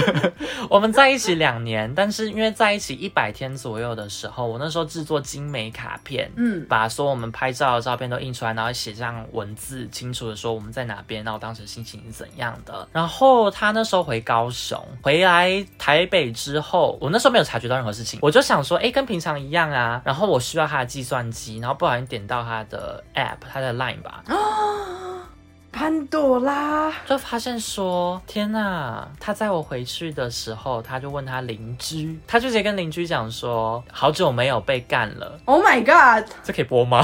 我们在一起两年，但是因为在一起一百天左右的时候，我那时候制作精美卡片，嗯，把所有我们拍照的照片都印出来，然后写上文字，清楚的说我们在哪边，然后当时心情是怎样的。然后他那时候回高雄，回来台北之后，我那时候没有察觉到任何事情，我就想说，哎，跟平常一样啊。然后我需要他的计算机，然后不小心点到他的 app，他的 line 吧。潘朵拉就发现说：“天哪！”他在我回去的时候，他就问他邻居，他就直接跟邻居讲说：“好久没有被干了。” Oh my god！这可以播吗？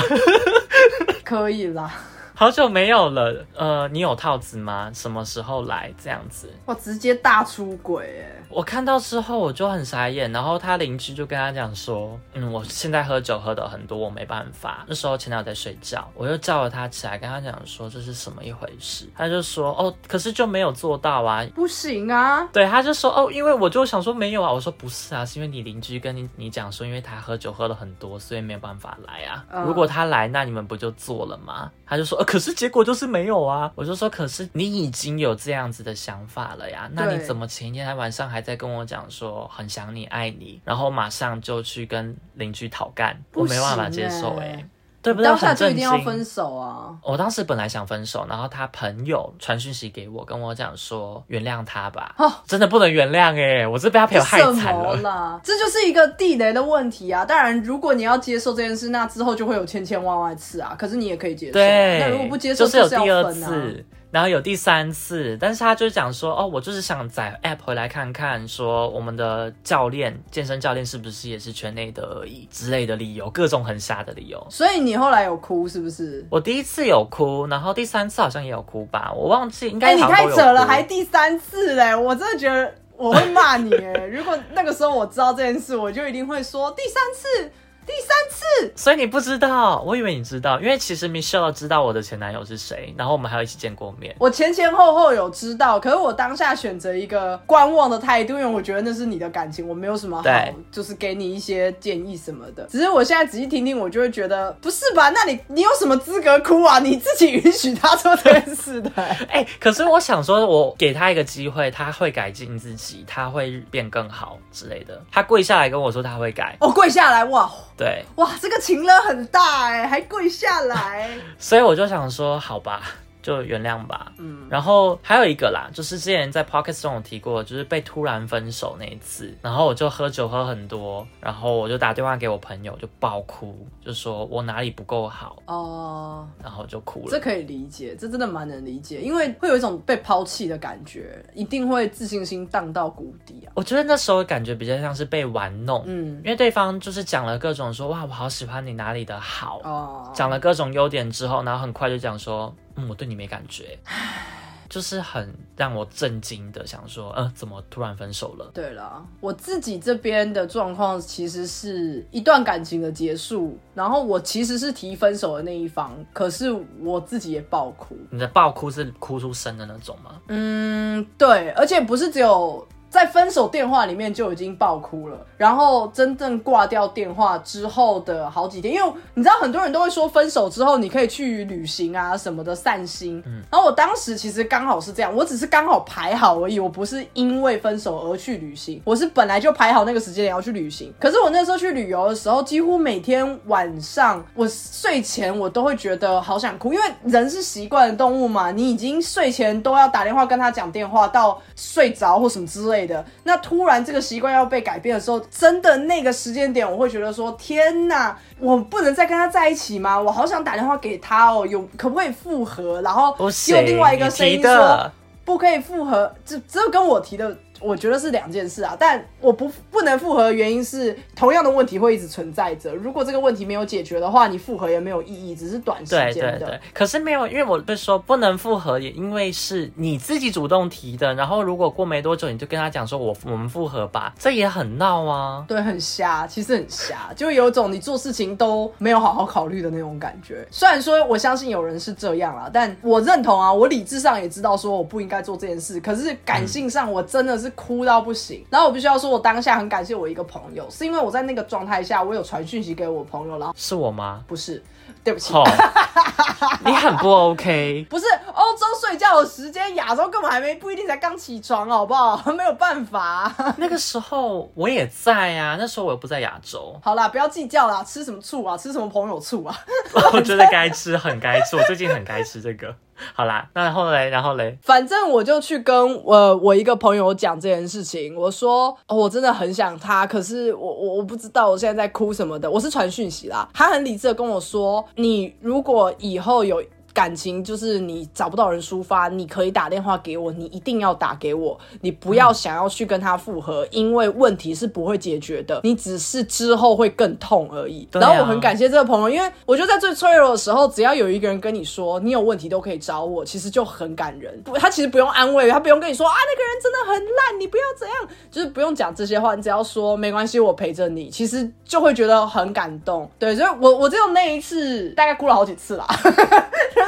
可以啦。好久没有了。呃，你有套子吗？什么时候来？这样子，哇，直接大出轨哎！我看到之后我就很傻眼，然后他邻居就跟他讲说，嗯，我现在喝酒喝的很多，我没办法。那时候前男友在睡觉，我又叫了他起来，跟他讲说这是什么一回事。他就说，哦，可是就没有做到啊，不行啊。对，他就说，哦，因为我就想说没有啊。我说不是啊，是因为你邻居跟你你讲说，因为他喝酒喝了很多，所以没有办法来啊。如果他来，那你们不就做了吗？他就说，呃，可是结果就是没有啊。我就说，可是你已经有这样子的想法了呀，那你怎么前一天晚上还在跟我讲说很想你、爱你，然后马上就去跟邻居讨干？我没办法接受哎。对不对？当下就一定要分手啊！我当时本来想分手，然后他朋友传讯息给我，跟我讲说原谅他吧。哦，真的不能原谅哎！我是被他朋友害惨了。这就是一个地雷的问题啊！当然，如果你要接受这件事，那之后就会有千千万万次啊。可是你也可以接受。对，那如果不接受，就是有第二次。然后有第三次，但是他就讲说，哦，我就是想载 app 回来看看，说我们的教练，健身教练是不是也是圈内的而已之类的理由，各种很瞎的理由。所以你后来有哭是不是？我第一次有哭，然后第三次好像也有哭吧，我忘记应该。哎，你太扯了，还第三次嘞！我真的觉得我会骂你哎，如果那个时候我知道这件事，我就一定会说第三次。第三次，所以你不知道，我以为你知道，因为其实 Michelle 知道我的前男友是谁，然后我们还有一起见过面。我前前后后有知道，可是我当下选择一个观望的态度，因为我觉得那是你的感情，我没有什么好，就是给你一些建议什么的。只是我现在仔细听听，我就会觉得不是吧？那你你有什么资格哭啊？你自己允许他做这件事的？哎，可是我想说，我给他一个机会，他会改进自己，他会变更好之类的。他跪下来跟我说他会改，哦，跪下来哇。对，哇，这个情勒很大哎，还跪下来，所以我就想说，好吧。就原谅吧，嗯，然后还有一个啦，就是之前在 podcast 中有提过，就是被突然分手那一次，然后我就喝酒喝很多，然后我就打电话给我朋友，就爆哭，就说我哪里不够好哦，然后就哭了。这可以理解，这真的蛮能理解，因为会有一种被抛弃的感觉，一定会自信心荡到谷底啊。我觉得那时候感觉比较像是被玩弄，嗯，因为对方就是讲了各种说哇，我好喜欢你哪里的好，哦，讲了各种优点之后，然后很快就讲说。嗯，我对你没感觉，就是很让我震惊的，想说，呃，怎么突然分手了？对了，我自己这边的状况其实是一段感情的结束，然后我其实是提分手的那一方，可是我自己也爆哭。你的爆哭是哭出声的那种吗？嗯，对，而且不是只有。在分手电话里面就已经爆哭了，然后真正挂掉电话之后的好几天，因为你知道很多人都会说分手之后你可以去旅行啊什么的散心，嗯，然后我当时其实刚好是这样，我只是刚好排好而已，我不是因为分手而去旅行，我是本来就排好那个时间点要去旅行，可是我那时候去旅游的时候，几乎每天晚上我睡前我都会觉得好想哭，因为人是习惯的动物嘛，你已经睡前都要打电话跟他讲电话到睡着或什么之类。的那突然这个习惯要被改变的时候，真的那个时间点，我会觉得说天哪，我不能再跟他在一起吗？我好想打电话给他哦，有可不可以复合？然后又另外一个声音说不可以复合，这这跟我提的。我觉得是两件事啊，但我不不能复合的原因是同样的问题会一直存在着。如果这个问题没有解决的话，你复合也没有意义，只是短时间的。对对对。可是没有，因为我被说不能复合，也因为是你自己主动提的。然后如果过没多久你就跟他讲说，我我们复合吧，这也很闹啊。对，很瞎，其实很瞎，就有种你做事情都没有好好考虑的那种感觉。虽然说我相信有人是这样啦，但我认同啊，我理智上也知道说我不应该做这件事，可是感性上我真的是。哭到不行，然后我必须要说，我当下很感谢我一个朋友，是因为我在那个状态下，我有传讯息给我朋友，然后是我吗？不是，对不起，你很不 OK。不是欧洲睡觉的时间，亚洲根本还没不一定才刚起床，好不好？没有办法，那个时候我也在啊，那时候我又不在亚洲。好啦，不要计较啦，吃什么醋啊？吃什么朋友醋啊？我觉得该吃，很该吃，我最近很该吃这个。好啦，那然后嘞，然后嘞，反正我就去跟我我一个朋友讲这件事情，我说哦，我真的很想他，可是我我我不知道我现在在哭什么的，我是传讯息啦，他很理智的跟我说，你如果以后有。感情就是你找不到人抒发，你可以打电话给我，你一定要打给我，你不要想要去跟他复合，因为问题是不会解决的，你只是之后会更痛而已。啊然后我很感谢这个朋友，因为我觉得在最脆弱的时候，只要有一个人跟你说你有问题都可以找我，其实就很感人。不，他其实不用安慰，他不用跟你说啊那个人真的很烂，你不要怎样，就是不用讲这些话，你只要说没关系，我陪着你，其实就会觉得很感动。对，所以我我只有那一次大概哭了好几次啦，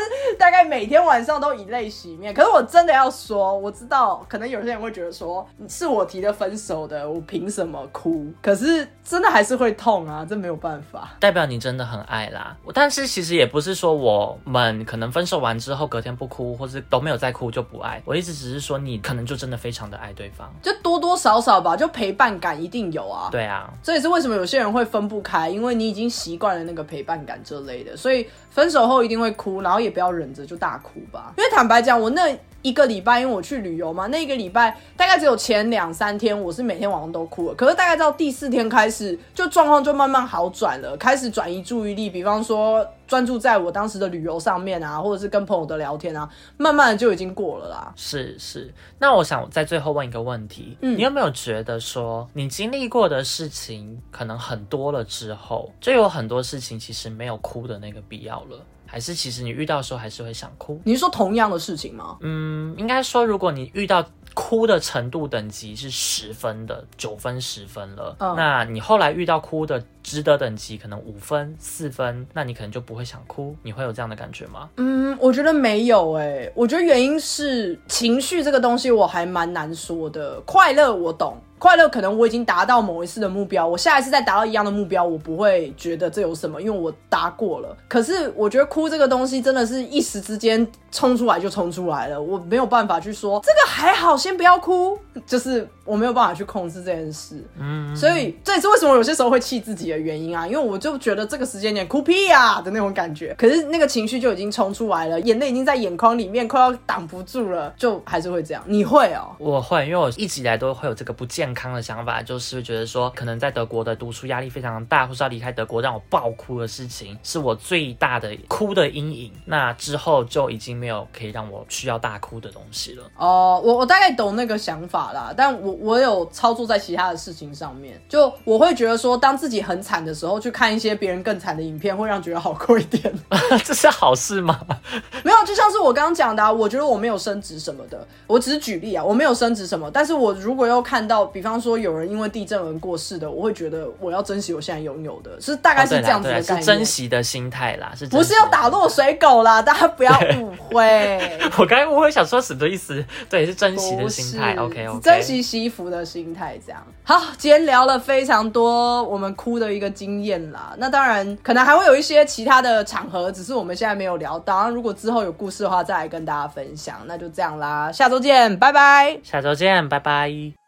就是大概每天晚上都以泪洗面。可是我真的要说，我知道可能有些人会觉得说是我提的分手的，我凭什么哭？可是真的还是会痛啊，这没有办法。代表你真的很爱啦。但是其实也不是说我们可能分手完之后隔天不哭，或是都没有再哭就不爱。我一直只是说你可能就真的非常的爱对方。就多多少少吧，就陪伴感一定有啊。对啊，这也是为什么有些人会分不开，因为你已经习惯了那个陪伴感这类的，所以分手后一定会哭，然后也不要忍着就大哭吧。因为坦白讲，我那一个礼拜，因为我去旅游嘛，那一个礼拜大概只有前两三天我是每天晚上都哭了，可是大概到第四天开始，就状况就慢慢好转了，开始转移注意力，比方说专注在我当时的旅游上面啊，或者是跟朋友的聊天啊，慢慢的就已经过了啦。是是。那我想在最后问一个问题，嗯你有没有觉得说你经历过的事情可能很多了之后，就有很多事情其实没有哭的那个必要了？还是其实你遇到的时候还是会想哭？你是说同样的事情吗？嗯，应该说，如果你遇到哭的程度等级是十分的，九分、十分了，嗯那你后来遇到哭的值得等级可能五分、四分，那你可能就不会想哭，你会有这样的感觉吗？嗯，我觉得没有诶、我觉得原因是情绪这个东西我还蛮难说的。快乐我懂，快乐可能我已经达到某一次的目标，我下一次再达到一样的目标，我不会觉得这有什么，因为我达过了。可是我觉得哭这个东西真的是一时之间冲出来就冲出来了，我没有办法去说这个还好，先不要哭，就是我没有办法去控制这件事。嗯，所以这也是为什么有些时候会气自己的原因啊，因为我就觉得这个时间点哭屁呀、的那种感觉，可是那个情绪就已经冲出来了，眼泪已经在眼眶里面快要挡不住了，就还是会这样。你会哦？我会，因为我一直以来都会有这个不健康的想法，就是觉得说，可能在德国的读书压力非常大，或是要离开德国让我爆哭的事情，是我最大的哭的阴影。那之后就已经没有可以让我需要大哭的东西了。哦，我我大概懂那个想法啦，但我我有操作在其他的事情上面，就我会觉得说，当自己很惨的时候，去看一些别人更惨的影片，会让觉得好过一点。这是好事吗？没有，就像是我刚刚讲的、啊，我觉得我没有升职什么的，我只是举例啊，我没有升职什么，但是我如果又看到，比方说有人因为地震而过世的，我会觉得我要珍惜我现在拥有的，是大概是这样子的概念，是珍惜的心态啦，是不是要打落水狗啦，大家不要误会。我刚才误会想说什么意思？对，是珍惜的不心态。是，OK OK，珍惜西服的心态，这样。好，今天聊了非常多我们哭的一个经验啦。那当然，可能还会有一些其他的场合，只是我们现在没有聊到。如果之后有故事的话，再来跟大家分享。那就这样啦，下周见，拜拜。下周见，拜拜。